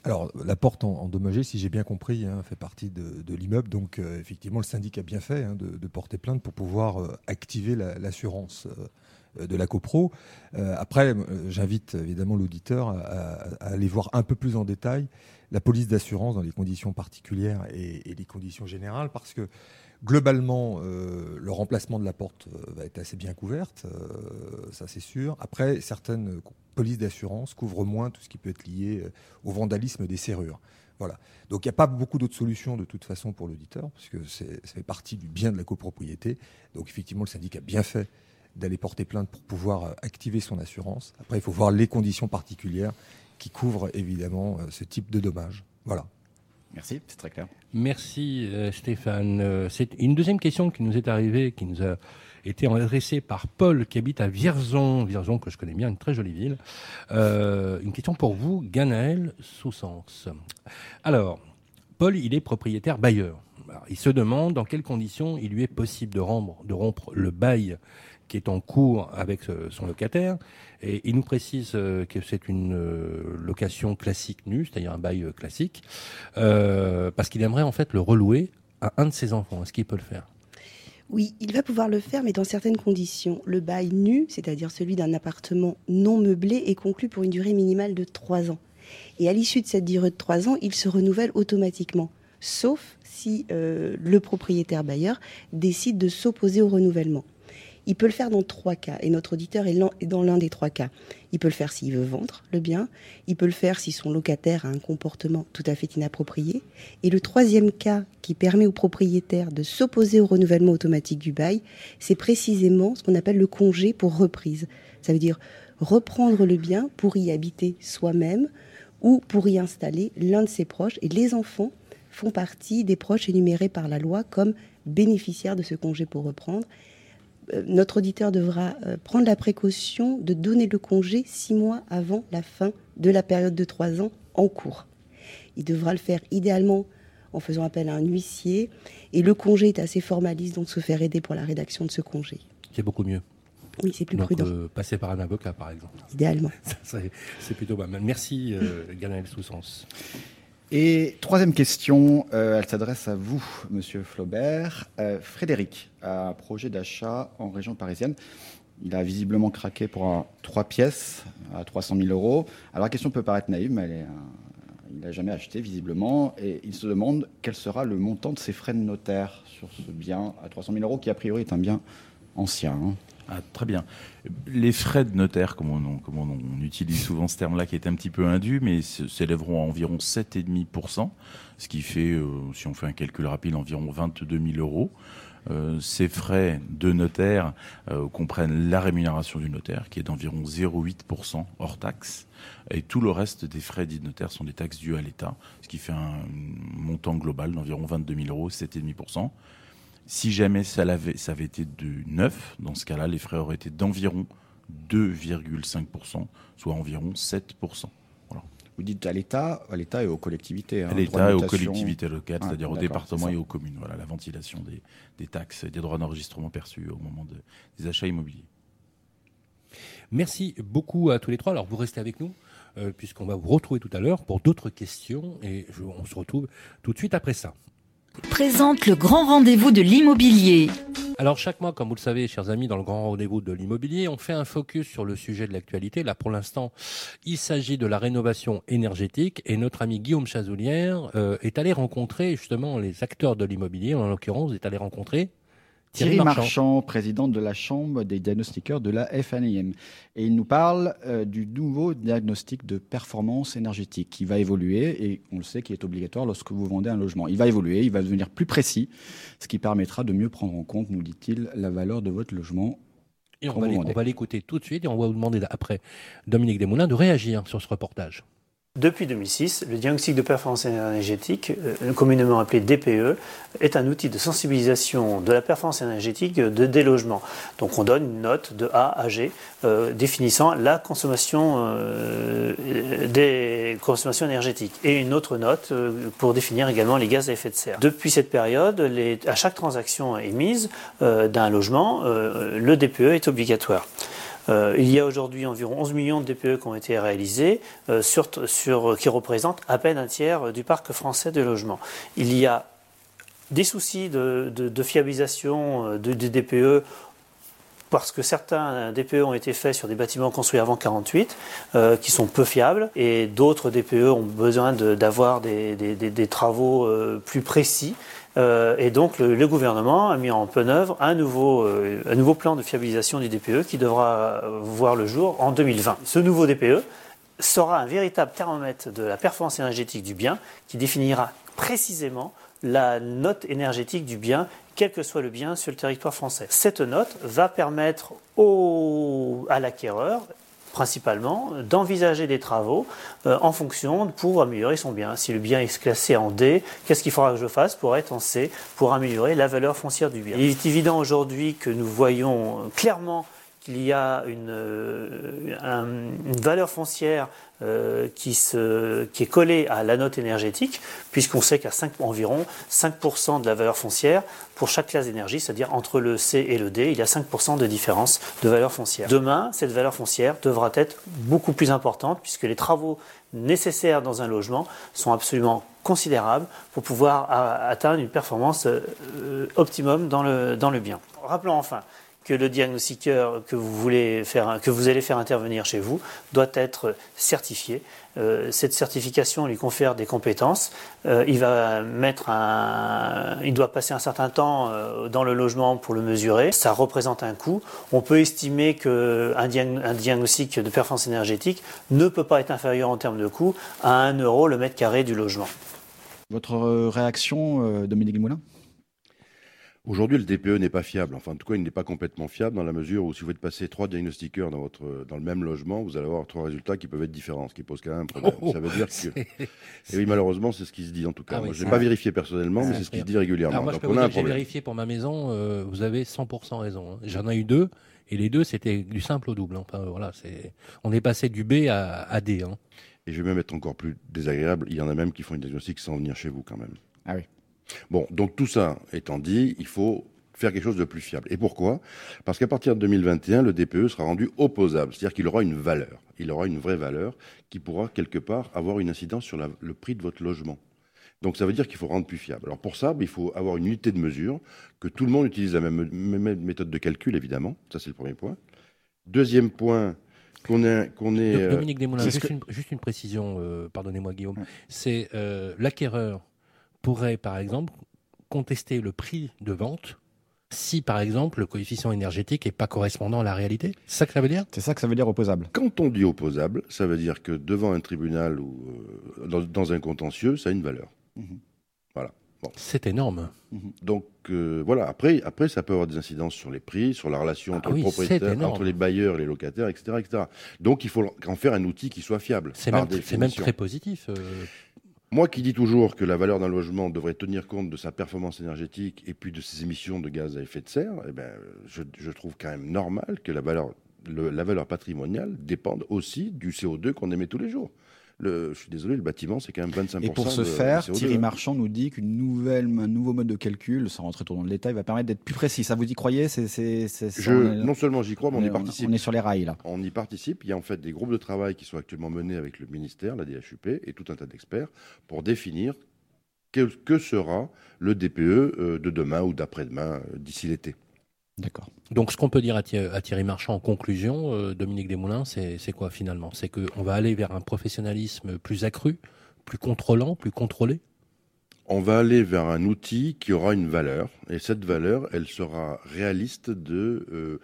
[SPEAKER 9] Alors, la porte endommagée, si j'ai bien compris, hein, fait partie de, l'immeuble. Donc, euh, effectivement, le syndic a bien fait hein, de, porter plainte pour pouvoir euh, activer l'assurance. Euh, de la CoPro. Après, j'invite évidemment l'auditeur à, aller voir un peu plus en détail la police d'assurance dans les conditions particulières et, les conditions générales, parce que globalement, le remplacement de la porte va être assez bien couverte, ça c'est sûr. Après, certaines polices d'assurance couvrent moins tout ce qui peut être lié au vandalisme des serrures. Voilà. Donc il n'y a pas beaucoup d'autres solutions de toute façon pour l'auditeur, puisque ça fait partie du bien de la copropriété. Donc effectivement, le syndic a bien fait d'aller porter plainte pour pouvoir euh, activer son assurance. Après, il faut voir les conditions particulières qui couvrent évidemment euh, ce type de dommages. Voilà.
[SPEAKER 2] Merci, c'est très clair.
[SPEAKER 1] Merci euh, Stéphane. C'est une deuxième question qui nous est arrivée, qui nous a été adressée par Paul qui habite à Vierzon, Vierzon que je connais bien, une très jolie ville. une question pour vous, Ganaël Soussens. Alors, Paul, il est propriétaire bailleur. il se demande dans quelles conditions il lui est possible de rompre le bail qui est en cours avec son locataire. Et il nous précise euh, que c'est une euh, location classique nue, c'est-à-dire un bail euh, classique, parce qu'il aimerait en fait le relouer à un de ses enfants. Est-ce qu'il peut le faire?
[SPEAKER 11] Oui, il va pouvoir le faire, mais dans certaines conditions. Le bail nu, c'est-à-dire celui d'un appartement non meublé, est conclu pour une durée minimale de trois ans. Et à l'issue de cette durée de trois ans, il se renouvelle automatiquement, sauf si euh, le propriétaire bailleur décide de s'opposer au renouvellement. Il peut le faire dans trois cas, et notre auditeur est dans l'un des trois cas. Il peut le faire s'il veut vendre le bien, il peut le faire si son locataire a un comportement tout à fait inapproprié, et le troisième cas qui permet au propriétaire de s'opposer au renouvellement automatique du bail, c'est précisément ce qu'on appelle le congé pour reprise. Ça veut dire reprendre le bien pour y habiter soi-même ou pour y installer l'un de ses proches, et les enfants font partie des proches énumérés par la loi comme bénéficiaires de ce congé pour reprendre notre auditeur devra euh, prendre la précaution de donner le congé six mois avant la fin de la période de trois ans en cours. Il devra le faire idéalement en faisant appel à un huissier. Et le congé est assez formaliste, donc se faire aider pour la rédaction de ce congé.
[SPEAKER 1] C'est beaucoup mieux.
[SPEAKER 11] Oui, c'est plus prudent.
[SPEAKER 1] Euh, passer par un avocat, par exemple.
[SPEAKER 11] Idéalement. (laughs)
[SPEAKER 1] c'est plutôt pas mal. Merci, euh, Ganel Soussens.
[SPEAKER 2] Et troisième question, euh, elle s'adresse à vous, Monsieur Flaubert. Euh, Frédéric a un projet d'achat en région parisienne. Il a visiblement craqué pour trois pièces à 300 000 euros. Alors la question peut paraître naïve, mais euh, il n'a jamais acheté visiblement. Et il se demande quel sera le montant de ses frais de notaire sur ce bien à 300 000 euros, qui a priori est un bien ancien. Hein.
[SPEAKER 10] Ah, très bien. Les frais de notaire, comme on, comme on, utilise souvent ce terme-là, qui est un petit peu indu, mais s'élèveront à environ 7,5%, ce qui fait, euh, si on fait un calcul rapide, environ 22 000 euros. Euh, ces frais de notaire euh, comprennent la rémunération du notaire, qui est d'environ 0,8% hors taxe, et tout le reste des frais dits de notaire sont des taxes dues à l'État, ce qui fait un montant global d'environ 22 000 euros, 7,5%. Si jamais ça avait, ça avait été de neuf, dans ce cas-là, les frais auraient été d'environ 2,5%, soit environ 7%. Voilà.
[SPEAKER 2] Vous dites à l'État, à l'État et aux collectivités.
[SPEAKER 10] Hein, à l'État et aux collectivités locales, ah, c'est-à-dire aux départements et aux communes. Voilà, la ventilation des, des taxes et des droits d'enregistrement perçus au moment de, des achats immobiliers.
[SPEAKER 1] Merci beaucoup à tous les trois. Alors vous restez avec nous euh, puisqu'on va vous retrouver tout à l'heure pour d'autres questions et on se retrouve tout de suite après ça
[SPEAKER 3] présente le grand rendez-vous de l'immobilier.
[SPEAKER 1] Alors chaque mois, comme vous le savez, chers amis, dans le grand rendez-vous de l'immobilier, on fait un focus sur le sujet de l'actualité. Là, pour l'instant, il s'agit de la rénovation énergétique et notre ami Guillaume Chazoulière euh, est allé rencontrer justement les acteurs de l'immobilier. En l'occurrence, est allé rencontrer
[SPEAKER 2] Thierry, Marchand. président de la Chambre des diagnostiqueurs de la FNIM. Et il nous parle euh, du nouveau diagnostic de performance énergétique qui va évoluer et on le sait qui est obligatoire lorsque vous vendez un logement. Il va évoluer, il va devenir plus précis, ce qui permettra de mieux prendre en compte, nous dit-il, la valeur de votre logement.
[SPEAKER 1] Et on va l'écouter tout de suite et on va vous demander après Dominique Desmoulins de réagir sur ce reportage.
[SPEAKER 12] Depuis 2006, le diagnostic de performance énergétique, euh, communément appelé DPE, est un outil de sensibilisation de la performance énergétique de, des logements. Donc on donne une note de A à G euh, définissant la consommation euh, et une autre note pour définir également les gaz à effet de serre. Depuis cette période, à chaque transaction émise d'un logement, le DPE est obligatoire. Euh, il y a aujourd'hui environ 11 millions de DPE qui ont été réalisés, euh, sur, qui représentent à peine un tiers du parc français de logements. Il y a des soucis de, fiabilisation euh, du DPE parce que certains DPE ont été faits sur des bâtiments construits avant 48, qui sont peu fiables, et d'autres DPE ont besoin d'avoir des, des, des, travaux plus précis. Euh, et donc le, gouvernement a mis en pleine œuvre un nouveau, euh, un nouveau plan de fiabilisation du DPE qui devra voir le jour en 2020. Ce nouveau DPE sera un véritable thermomètre de la performance énergétique du bien qui définira précisément la note énergétique du bien, quel que soit le bien sur le territoire français. Cette note va permettre au, à l'acquéreur principalement d'envisager des travaux euh, en fonction pour améliorer son bien. Si le bien est classé en D, qu'est-ce qu'il faudra que je fasse pour être en C, pour améliorer la valeur foncière du bien? Il est évident aujourd'hui que nous voyons clairement qu'il y a une, euh, valeur foncière euh, qui, est collée à la note énergétique, puisqu'on sait qu'à environ 5% de la valeur foncière pour chaque classe d'énergie, c'est-à-dire entre le C et le D, il y a 5% de différence de valeur foncière. Demain, cette valeur foncière devra être beaucoup plus importante, puisque les travaux nécessaires dans un logement sont absolument considérables pour pouvoir atteindre une performance euh, optimum dans le bien. Rappelons enfin que le diagnostiqueur que vous, voulez faire, que vous allez faire intervenir chez vous doit être certifié. Euh, cette certification lui confère des compétences. Euh, il va mettre un, il doit passer un certain temps euh, dans le logement pour le mesurer. Ça représente un coût. On peut estimer qu'un un diagnostic de performance énergétique ne peut pas être inférieur en termes de coût à 1 euro le mètre carré du logement.
[SPEAKER 2] Votre réaction, Dominique Moulin
[SPEAKER 4] Aujourd'hui, le DPE n'est pas fiable. Enfin, en tout cas, il n'est pas complètement fiable dans la mesure où si vous faites passer trois diagnostiqueurs dans, votre, dans le même logement, vous allez avoir trois résultats qui peuvent être différents, ce qui pose quand même un problème. (laughs) Oh, ça veut dire que. Et oui, malheureusement, c'est ce qui se dit en tout cas. Ah je n'ai pas vérifié personnellement, mais c'est ce qui se dit régulièrement.
[SPEAKER 1] Alors moi, je peux vous j'ai vérifié pour ma maison, euh, vous avez 100% raison. Hein. J'en ai eu deux, et les deux, c'était du simple au double. Hein. Enfin, voilà, c'est... On est passé du B à, à D. Hein.
[SPEAKER 4] Et je vais même être encore plus désagréable, il y en a même qui font une diagnostic sans venir chez vous quand même.
[SPEAKER 2] Ah oui.
[SPEAKER 4] Bon, donc tout ça étant dit, il faut faire quelque chose de plus fiable. Et pourquoi? Parce qu'à partir de 2021, le DPE sera rendu opposable, c'est-à-dire qu'il aura une valeur. Il aura une vraie valeur qui pourra quelque part avoir une incidence sur le prix de votre logement. Donc ça veut dire qu'il faut rendre plus fiable. Alors pour ça, il faut avoir une unité de mesure, que tout le monde utilise la même, méthode de calcul, évidemment. Ça, c'est le premier point. Deuxième point, qu'on est, qu'on est.
[SPEAKER 1] Euh, Dominique Desmoulins, juste, une, précision, euh, pardonnez-moi Guillaume. C'est euh, l'acquéreur pourrait, par exemple, contester le prix de vente si, par exemple, le coefficient énergétique n'est pas correspondant à la réalité C'est ça que ça veut dire?
[SPEAKER 2] C'est ça que ça veut dire opposable.
[SPEAKER 4] Quand on dit opposable, ça veut dire que devant un tribunal ou euh, dans, un contentieux, ça a une valeur. Mhm. Voilà.
[SPEAKER 1] C'est énorme.
[SPEAKER 4] Mhm. Donc euh, voilà, après, après, ça peut avoir des incidences sur les prix, sur la relation entre ah propriétaires, entre les bailleurs et les locataires, etc., etc. Donc il faut en faire un outil qui soit fiable.
[SPEAKER 1] C'est même, même, très positif. Euh,
[SPEAKER 4] moi qui dis toujours que la valeur d'un logement devrait tenir compte de sa performance énergétique et puis de ses émissions de gaz à effet de serre, eh ben, je, trouve quand même normal que la valeur, la valeur patrimoniale dépende aussi du CO2 qu'on émet tous les jours je suis désolé, le bâtiment, c'est quand même 25%.
[SPEAKER 2] Et pour ce faire, Thierry hein. Marchand nous dit qu'une nouvelle, un nouveau mode de calcul, sans rentrer trop dans le détail, va permettre d'être plus précis. Ça, vous y croyez? C'est,
[SPEAKER 4] Non seulement j'y crois, mais on, y participe.
[SPEAKER 2] On est sur les rails, là.
[SPEAKER 4] On y participe. Il y a en fait des groupes de travail qui sont actuellement menés avec le ministère, la DHUP, et tout un tas d'experts pour définir que, sera le DPE euh, de demain ou d'après-demain, euh, d'ici l'été.
[SPEAKER 1] D'accord. Donc ce qu'on peut dire à Thierry, Marchand en conclusion, euh, Dominique Desmoulins, c'est quoi finalement? C'est qu'on va aller vers un professionnalisme plus accru, plus contrôlant, plus contrôlé?
[SPEAKER 4] On va aller vers un outil qui aura une valeur, et cette valeur, elle sera réaliste de... Euh,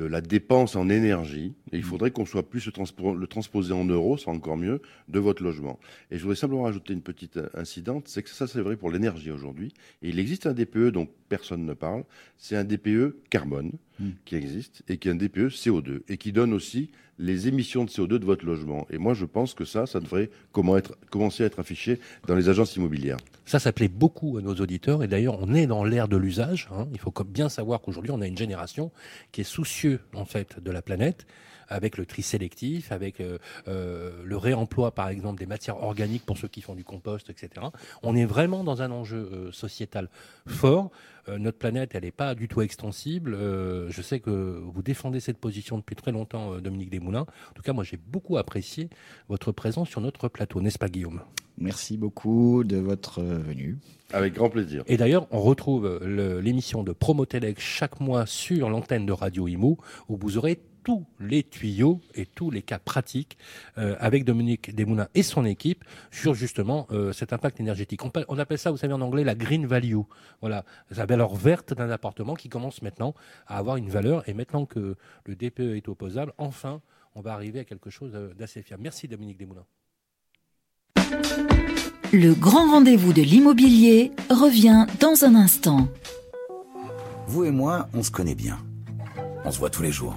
[SPEAKER 4] de la dépense en énergie, et il mm. faudrait qu'on soit plus le, transposer en euros, c'est encore mieux, de votre logement. Et je voudrais simplement rajouter une petite euh, incidente, c'est que ça c'est vrai pour l'énergie aujourd'hui, et il existe un DPE dont personne ne parle, c'est un DPE carbone mm. qui existe, et qui est un DPE CO2, et qui donne aussi les émissions de CO2 de votre logement. Et moi je pense que ça, ça devrait commencer à être affiché dans les agences immobilières.
[SPEAKER 1] Ça, ça plaît beaucoup à nos auditeurs. Et d'ailleurs, on est dans l'ère de l'usage. Hein. Il faut bien savoir qu'aujourd'hui, on a une génération qui est soucieux en fait de la planète avec le tri sélectif, avec euh, euh, le réemploi, par exemple, des matières organiques pour ceux qui font du compost, etc. On est vraiment dans un enjeu euh, sociétal fort. notre planète, elle n'est pas du tout extensible. je sais que vous défendez cette position depuis très longtemps, Dominique Desmoulins. En tout cas, moi, j'ai beaucoup apprécié votre présence sur notre plateau, n'est-ce pas, Guillaume?
[SPEAKER 2] Merci beaucoup de votre venue.
[SPEAKER 4] Avec grand plaisir.
[SPEAKER 1] Et d'ailleurs, on retrouve l'émission de Promotelec chaque mois sur l'antenne de Radio Imo, où vous aurez tous les tuyaux et tous les cas pratiques euh, avec Dominique Desmoulins et son équipe sur justement euh, cet impact énergétique. On, appelle ça, vous savez en anglais, la green value. Voilà, la valeur verte d'un appartement qui commence maintenant à avoir une valeur. Et maintenant que le DPE est opposable, enfin, on va arriver à quelque chose euh, d'assez fiable. Merci Dominique Desmoulins.
[SPEAKER 3] Le grand rendez-vous de l'immobilier revient dans un instant.
[SPEAKER 5] Vous et moi, on se connaît bien. On se voit tous les jours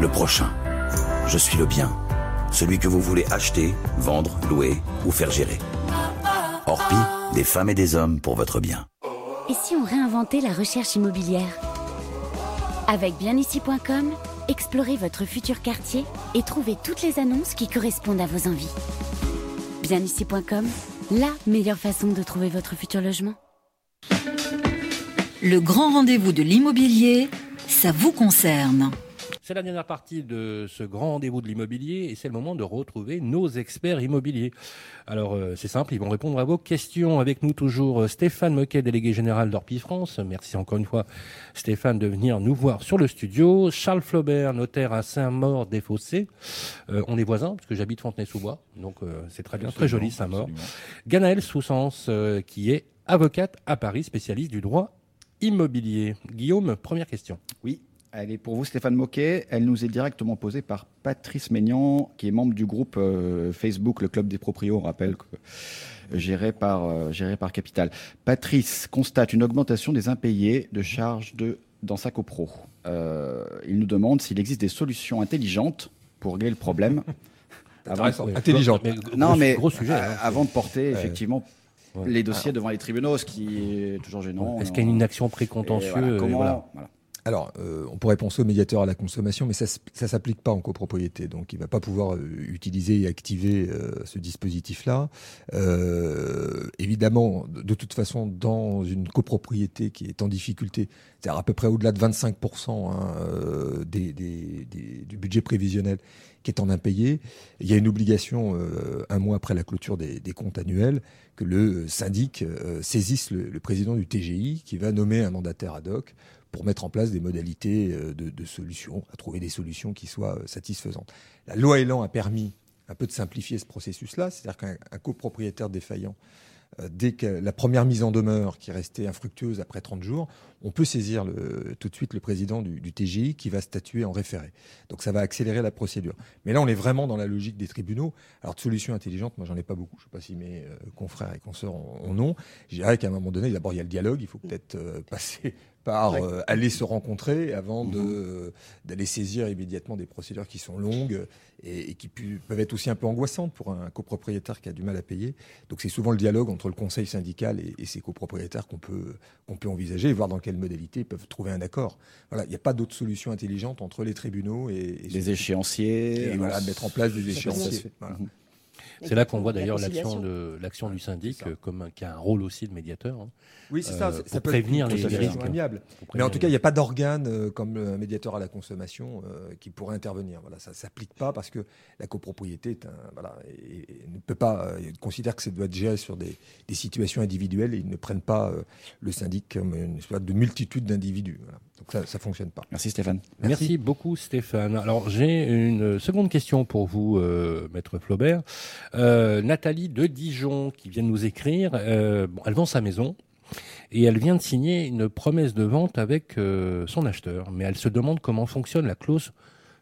[SPEAKER 5] le prochain. Je suis le bien, celui que vous voulez acheter, vendre, louer ou faire gérer. Orpi, des femmes et des hommes pour votre bien.
[SPEAKER 6] Et si on réinventait la recherche immobilière? Avec bienici.com, explorez votre futur quartier et trouvez toutes les annonces qui correspondent à vos envies. Bienici.com, la meilleure façon de trouver votre futur logement.
[SPEAKER 3] Le grand rendez-vous de l'immobilier, ça vous concerne.
[SPEAKER 1] C'est la dernière partie de ce grand rendez-vous de l'immobilier et c'est le moment de retrouver nos experts immobiliers. Alors euh, c'est simple, ils vont répondre à vos questions. Avec nous toujours euh, Stéphane Moquet, délégué général d'Orpi France. Merci encore une fois Stéphane de venir nous voir sur le studio. Charles Flaubert, notaire à Saint-Maur-des-Fossés. Euh, on est voisins parce que j'habite Fontenay-sous-Bois, donc c'est très bien, très joli Saint-Maur. Ganaël Soussens, qui est avocate à Paris, spécialiste du droit immobilier. Guillaume, première question.
[SPEAKER 2] Oui, elle est pour vous, Stéphane Moquet. Elle nous est directement posée par Patrice Maignan, qui est membre du groupe euh, Facebook, le Club des Proprios, on rappelle, que, euh, géré, par, euh, géré par Capital. Patrice constate une augmentation des impayés de charges de, dans sa copro. il nous demande s'il existe des solutions intelligentes pour régler le problème. (laughs)
[SPEAKER 9] avant Intelligente.
[SPEAKER 2] non, mais gros sujet, hein. avant de porter effectivement les dossiers devant les tribunaux, ce qui est toujours gênant.
[SPEAKER 1] Est-ce qu'il y a une action précontentieuse
[SPEAKER 2] voilà,
[SPEAKER 9] alors, euh, on pourrait penser au médiateur à la consommation, mais ça ne s'applique pas en copropriété. Donc, il ne va pas pouvoir euh, utiliser et activer euh, ce dispositif-là. évidemment, de toute façon, dans une copropriété qui est en difficulté, c'est-à-dire à peu près au-delà de 25% hein, du budget prévisionnel qui est en impayé, il y a une obligation, un mois après la clôture des, comptes annuels, que le syndic saisisse le, le président du TGI, qui va nommer un mandataire ad hoc pour mettre en place des modalités euh, de, solutions, à trouver des solutions qui soient euh, satisfaisantes. La loi Elan a permis un peu de simplifier ce processus-là, c'est-à-dire qu'un copropriétaire défaillant, euh, dès que la première mise en demeure qui restait infructueuse après 30 jours, on peut saisir le, tout de suite le président du, du, TGI qui va statuer en référé. Donc ça va accélérer la procédure. Mais là, on est vraiment dans la logique des tribunaux. Alors de solutions intelligentes, moi j'en ai pas beaucoup. Je ne sais pas si mes confrères et consoeurs en, ont. Je dirais qu'à un moment donné, d'abord il y a le dialogue. Il faut peut-être passer (laughs) par euh, aller se rencontrer avant de mhm. d'aller saisir immédiatement des procédures qui sont longues et, qui peuvent être aussi un peu angoissantes pour un copropriétaire qui a du mal à payer. Donc c'est souvent le dialogue entre le conseil syndical et, et ses copropriétaires qu'on peut qu'on peut envisager et voir dans quelles modalités ils peuvent trouver un accord. Voilà, il n'y a pas d'autre solution intelligente entre les tribunaux et,
[SPEAKER 2] les échéanciers.
[SPEAKER 9] Et voilà, mettre en place des échéanciers.
[SPEAKER 1] Mhm. C'est là qu'on voit d'ailleurs l'action de l'action du syndic comme qui a un rôle aussi de médiateur. Hein.
[SPEAKER 9] Oui, c'est ça. Euh, ça peut prévenir les, risques. Mais en tout cas, il n'y a pas d'organe euh, comme le médiateur à la consommation euh, qui pourrait intervenir. Voilà, ça s'applique pas parce que la copropriété est un, voilà, et, ne peut pas il considère que ça doit être géré sur des, des situations individuelles et ils ne prennent pas le syndic comme une espèce de multitude d'individus. Voilà. Donc ça, ça fonctionne pas.
[SPEAKER 2] Merci Stéphane.
[SPEAKER 1] Merci. beaucoup Stéphane. Alors j'ai une seconde question pour vous, maître Flaubert. Nathalie de Dijon qui vient de nous écrire. bon, elle vend sa maison et elle vient de signer une promesse de vente avec euh, son acheteur. Mais elle se demande comment fonctionne la clause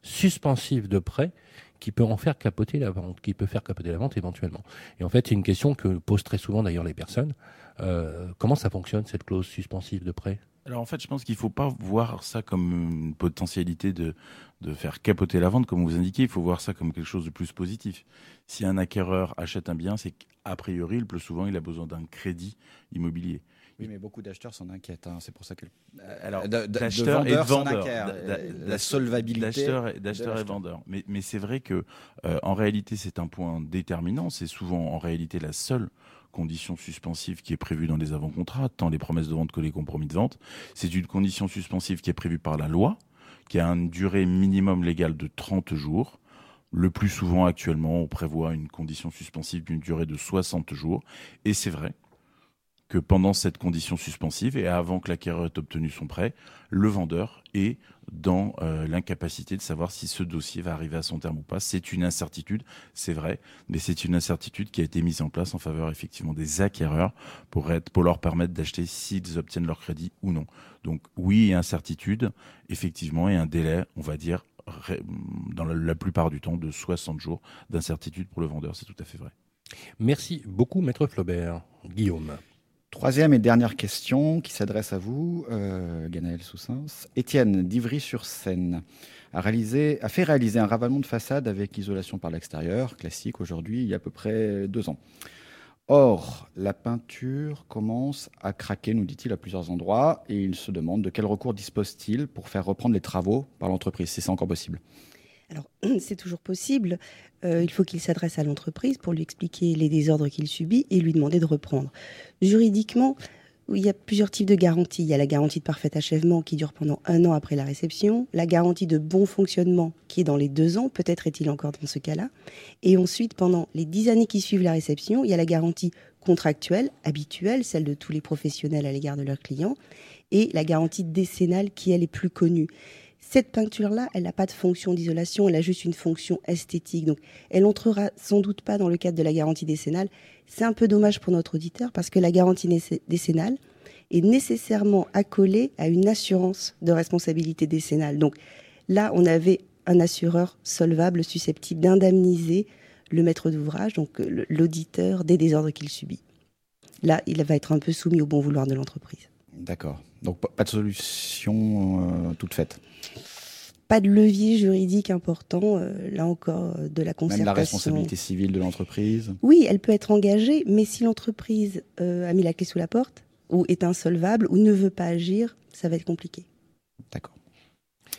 [SPEAKER 1] suspensive de prêt qui peut en faire capoter la vente, qui peut faire capoter la vente éventuellement. Et en fait, c'est une question que posent très souvent d'ailleurs les personnes. Euh, comment ça fonctionne cette clause suspensive de prêt?
[SPEAKER 10] Alors en fait, je pense qu'il ne faut pas voir ça comme une potentialité de, de faire capoter la vente, comme vous indiquez. Il faut voir ça comme quelque chose de plus positif. Si un acquéreur achète un bien, c'est qu'a priori, le plus souvent, il a besoin d'un crédit immobilier.
[SPEAKER 2] Oui, mais beaucoup d'acheteurs s'en inquiètent. Hein. C'est pour ça que.
[SPEAKER 10] Euh, alors, d'acheteurs et de vendeurs.
[SPEAKER 2] La solvabilité.
[SPEAKER 10] D'acheteurs et vendeurs. Mais, mais c'est vrai que, euh, en réalité, c'est un point déterminant. C'est souvent, en réalité, la seule condition suspensive qui est prévue dans les avant-contrats, tant les promesses de vente que les compromis de vente. C'est une condition suspensive qui est prévue par la loi, qui a une durée minimum légale de 30 jours. Le plus souvent, actuellement, on prévoit une condition suspensive d'une durée de 60 jours. Et c'est vrai que pendant cette condition suspensive et avant que l'acquéreur ait obtenu son prêt, le vendeur est dans euh, l'incapacité de savoir si ce dossier va arriver à son terme ou pas. C'est une incertitude, c'est vrai, mais c'est une incertitude qui a été mise en place en faveur effectivement des acquéreurs pour, pour leur permettre d'acheter s'ils obtiennent leur crédit ou non. Donc oui, incertitude, effectivement, et un délai, on va dire, dans la plupart du temps, de 60 jours d'incertitude pour le vendeur. C'est tout à fait vrai.
[SPEAKER 1] Merci beaucoup, Maître Flaubert. Guillaume.
[SPEAKER 2] Troisième et dernière question qui s'adresse à vous, euh, Ganaël Soussens. Étienne d'Ivry-sur-Seine a, fait réaliser un ravalement de façade avec isolation par l'extérieur, classique aujourd'hui, il y a à peu près deux ans.
[SPEAKER 13] Or, la peinture commence à craquer, nous dit-il, à plusieurs endroits, et il se demande de quel recours dispose-t-il pour faire reprendre les travaux par l'entreprise, si c'est encore possible.
[SPEAKER 11] Alors, (clears throat) c'est toujours possible. Euh, il faut qu'il s'adresse à l'entreprise pour lui expliquer les désordres qu'il subit et lui demander de reprendre. Juridiquement, il y a plusieurs types de garanties. Il y a la garantie de parfait achèvement qui dure pendant un an après la réception, la garantie de bon fonctionnement qui est dans les deux ans, peut-être est-il encore dans ce cas-là. Et ensuite, pendant les dix années qui suivent la réception, il y a la garantie contractuelle, habituelle, celle de tous les professionnels à l'égard de leurs clients, et la garantie décennale qui, elle, est plus connue. Cette peinture-là, elle n'a pas de fonction d'isolation, elle a juste une fonction esthétique. Donc, elle entrera sans doute pas dans le cadre de la garantie décennale. C'est un peu dommage pour notre auditeur parce que la garantie décennale est nécessairement accolée à une assurance de responsabilité décennale. Donc, là, on avait un assureur solvable susceptible d'indemniser le maître d'ouvrage, donc l'auditeur, des désordres qu'il subit. Là, il va être un peu soumis au bon vouloir de l'entreprise.
[SPEAKER 13] D'accord. Donc pas de solution euh, toute faite.
[SPEAKER 11] Pas de levier juridique important, euh, là encore, euh, de la concertation.
[SPEAKER 13] Même la responsabilité civile de l'entreprise
[SPEAKER 11] Oui, elle peut être engagée, mais si l'entreprise a mis la clé sous la porte, ou est insolvable, ou ne veut pas agir, ça va être compliqué.
[SPEAKER 13] D'accord.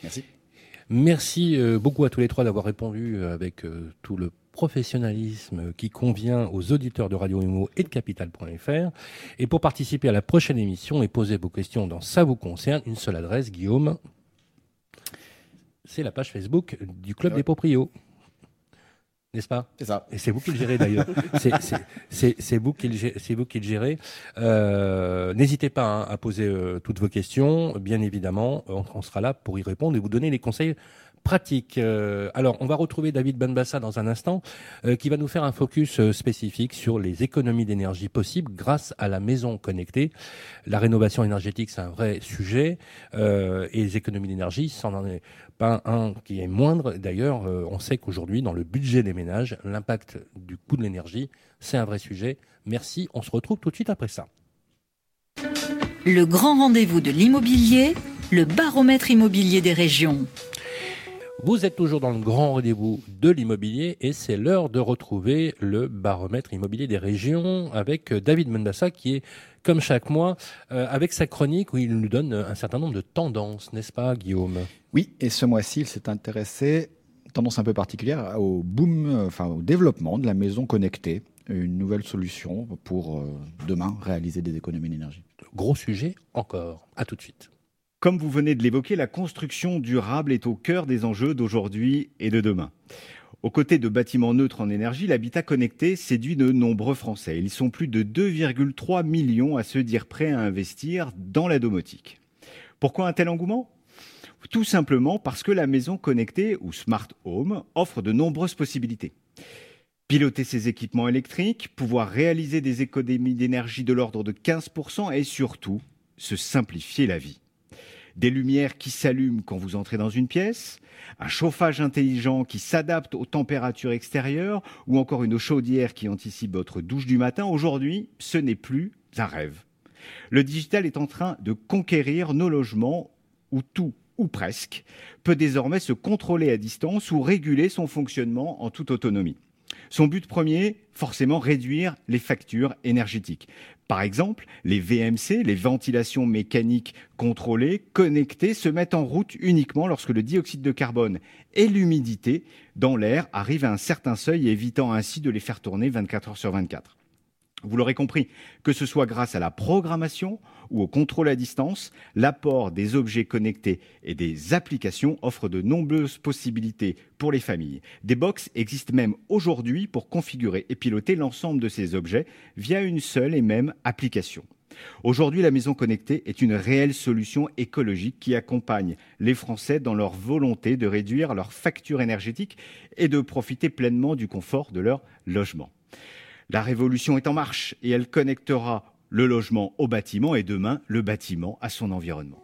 [SPEAKER 13] Merci.
[SPEAKER 1] Merci beaucoup à tous les trois d'avoir répondu avec tout le professionnalisme qui convient aux auditeurs de Radio Imo et de Capital.fr. Et pour participer à la prochaine émission et poser vos questions dans Ça vous concerne, une seule adresse, Guillaume. C'est la page Facebook du Club des Proprios. N'est-ce pas?
[SPEAKER 13] C'est ça.
[SPEAKER 1] Et c'est vous qui le gérez d'ailleurs. (laughs) c'est vous qui le, vous qui le gérez. Euh, n'hésitez pas hein, à poser euh, toutes vos questions. Bien évidemment, on, on, sera là pour y répondre et vous donner les conseils pratique. Euh, alors, on va retrouver David Benbassa dans un instant, euh, qui va nous faire un focus euh, spécifique sur les économies d'énergie possibles grâce à la maison connectée. La rénovation énergétique, c'est un vrai sujet, et les économies d'énergie, ça n'en est pas un qui est moindre. D'ailleurs, on sait qu'aujourd'hui, dans le budget des ménages, l'impact du coût de l'énergie, c'est un vrai sujet. Merci, on se retrouve tout de suite après ça.
[SPEAKER 3] Le grand rendez-vous de l'immobilier, le baromètre immobilier des régions.
[SPEAKER 1] Vous êtes toujours dans le grand rendez-vous de l'immobilier et c'est l'heure de retrouver le baromètre immobilier des régions avec euh, David Mendassa qui est, comme chaque mois, euh, avec sa chronique où il nous donne un certain nombre de tendances, n'est-ce pas Guillaume?
[SPEAKER 13] Oui, et ce mois-ci, il s'est intéressé, tendance un peu particulière, au boom, enfin au développement de la maison connectée, une nouvelle solution pour euh, demain réaliser des économies d'énergie.
[SPEAKER 1] Gros sujet encore, à tout de suite.
[SPEAKER 2] Comme vous venez de l'évoquer, la construction durable est au cœur des enjeux d'aujourd'hui et de demain. Aux côtés de bâtiments neutres en énergie, l'habitat connecté séduit de nombreux Français. Ils sont plus de 2,3 millions à se dire prêts à investir dans la domotique. Pourquoi un tel engouement? Tout simplement parce que la maison connectée ou smart home offre de nombreuses possibilités. Piloter ses équipements électriques, pouvoir réaliser des économies d'énergie de l'ordre de 15% et surtout se simplifier la vie des lumières qui s'allument quand vous entrez dans une pièce, un chauffage intelligent qui s'adapte aux températures extérieures ou encore une chaudière qui anticipe votre douche du matin, aujourd'hui, ce n'est plus un rêve. Le digital est en train de conquérir nos logements où tout ou presque peut désormais se contrôler à distance ou réguler son fonctionnement en toute autonomie. Son but premier, forcément réduire les factures énergétiques. Par exemple, les VMC, les ventilations mécaniques contrôlées, connectées, se mettent en route uniquement lorsque le dioxyde de carbone et l'humidité dans l'air arrivent à un certain seuil, évitant ainsi de les faire tourner 24 heures sur 24. Vous l'aurez compris, que ce soit grâce à la programmation ou au contrôle à distance, l'apport des objets connectés et des applications offre de nombreuses possibilités pour les familles. Des box existent même aujourd'hui pour configurer et piloter l'ensemble de ces objets via une seule et même application. Aujourd'hui, la maison connectée est une réelle solution écologique qui accompagne les Français dans leur volonté de réduire leur facture énergétique et de profiter pleinement du confort de leur logement. La révolution est en marche et elle connectera le logement au bâtiment et demain le bâtiment à son environnement.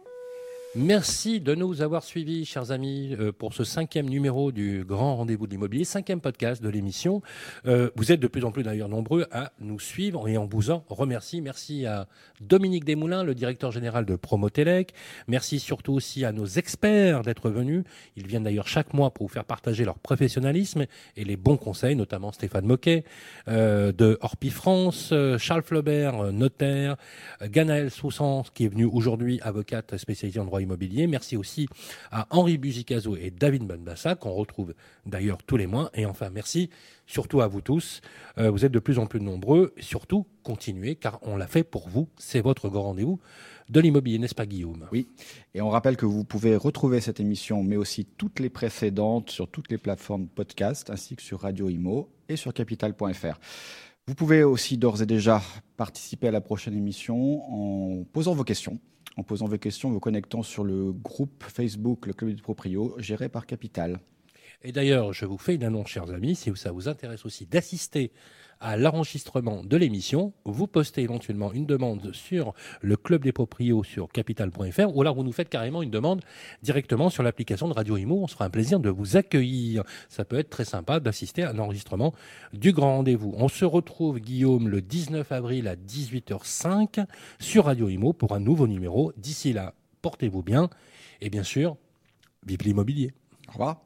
[SPEAKER 1] Merci de nous avoir suivis, chers amis, euh, pour ce cinquième numéro du Grand Rendez-vous de l'Immobilier, cinquième podcast de l'émission. Euh, vous êtes de plus en plus d'ailleurs nombreux à nous suivre et on vous en remercie. Merci à Dominique Desmoulins, le directeur général de Promotelec. Merci surtout aussi à nos experts d'être venus. Ils viennent d'ailleurs chaque mois pour vous faire partager leur professionnalisme et les bons conseils, notamment Stéphane Moquet euh, de Orpi France, Charles Flaubert, notaire, Ganaël Soussan, qui est venu aujourd'hui, avocate spécialisée en droit Merci aussi à Henri Buzicazo et David Bonbassa, qu'on retrouve d'ailleurs tous les mois. Et enfin, merci surtout à vous tous. Euh, vous êtes de plus en plus nombreux. Surtout, continuez, car on l'a fait pour vous. C'est votre grand rendez-vous de l'immobilier, n'est-ce pas Guillaume?
[SPEAKER 2] Oui, et on rappelle que vous pouvez retrouver cette émission, mais aussi toutes les précédentes sur toutes les plateformes podcast, ainsi que sur Radio Imo et sur capital.fr. Vous pouvez aussi d'ores et déjà participer à la prochaine émission en posant vos questions en posant vos questions, vous connectant sur le groupe Facebook Le Club du Proprio, géré par Capital.
[SPEAKER 1] Et d'ailleurs, je vous fais une annonce, chers amis, si ça vous intéresse aussi d'assister à l'enregistrement de l'émission, vous postez éventuellement une demande sur le club des proprios sur capital.fr ou alors vous nous faites carrément une demande directement sur l'application de Radio Imo. On se fera un plaisir de vous accueillir. Ça peut être très sympa d'assister à un enregistrement du grand rendez-vous. On se retrouve, Guillaume, le 19 avril à 18h05 sur Radio Imo pour un nouveau numéro. D'ici là, portez-vous bien et bien sûr, vive l'immobilier.
[SPEAKER 2] Au revoir.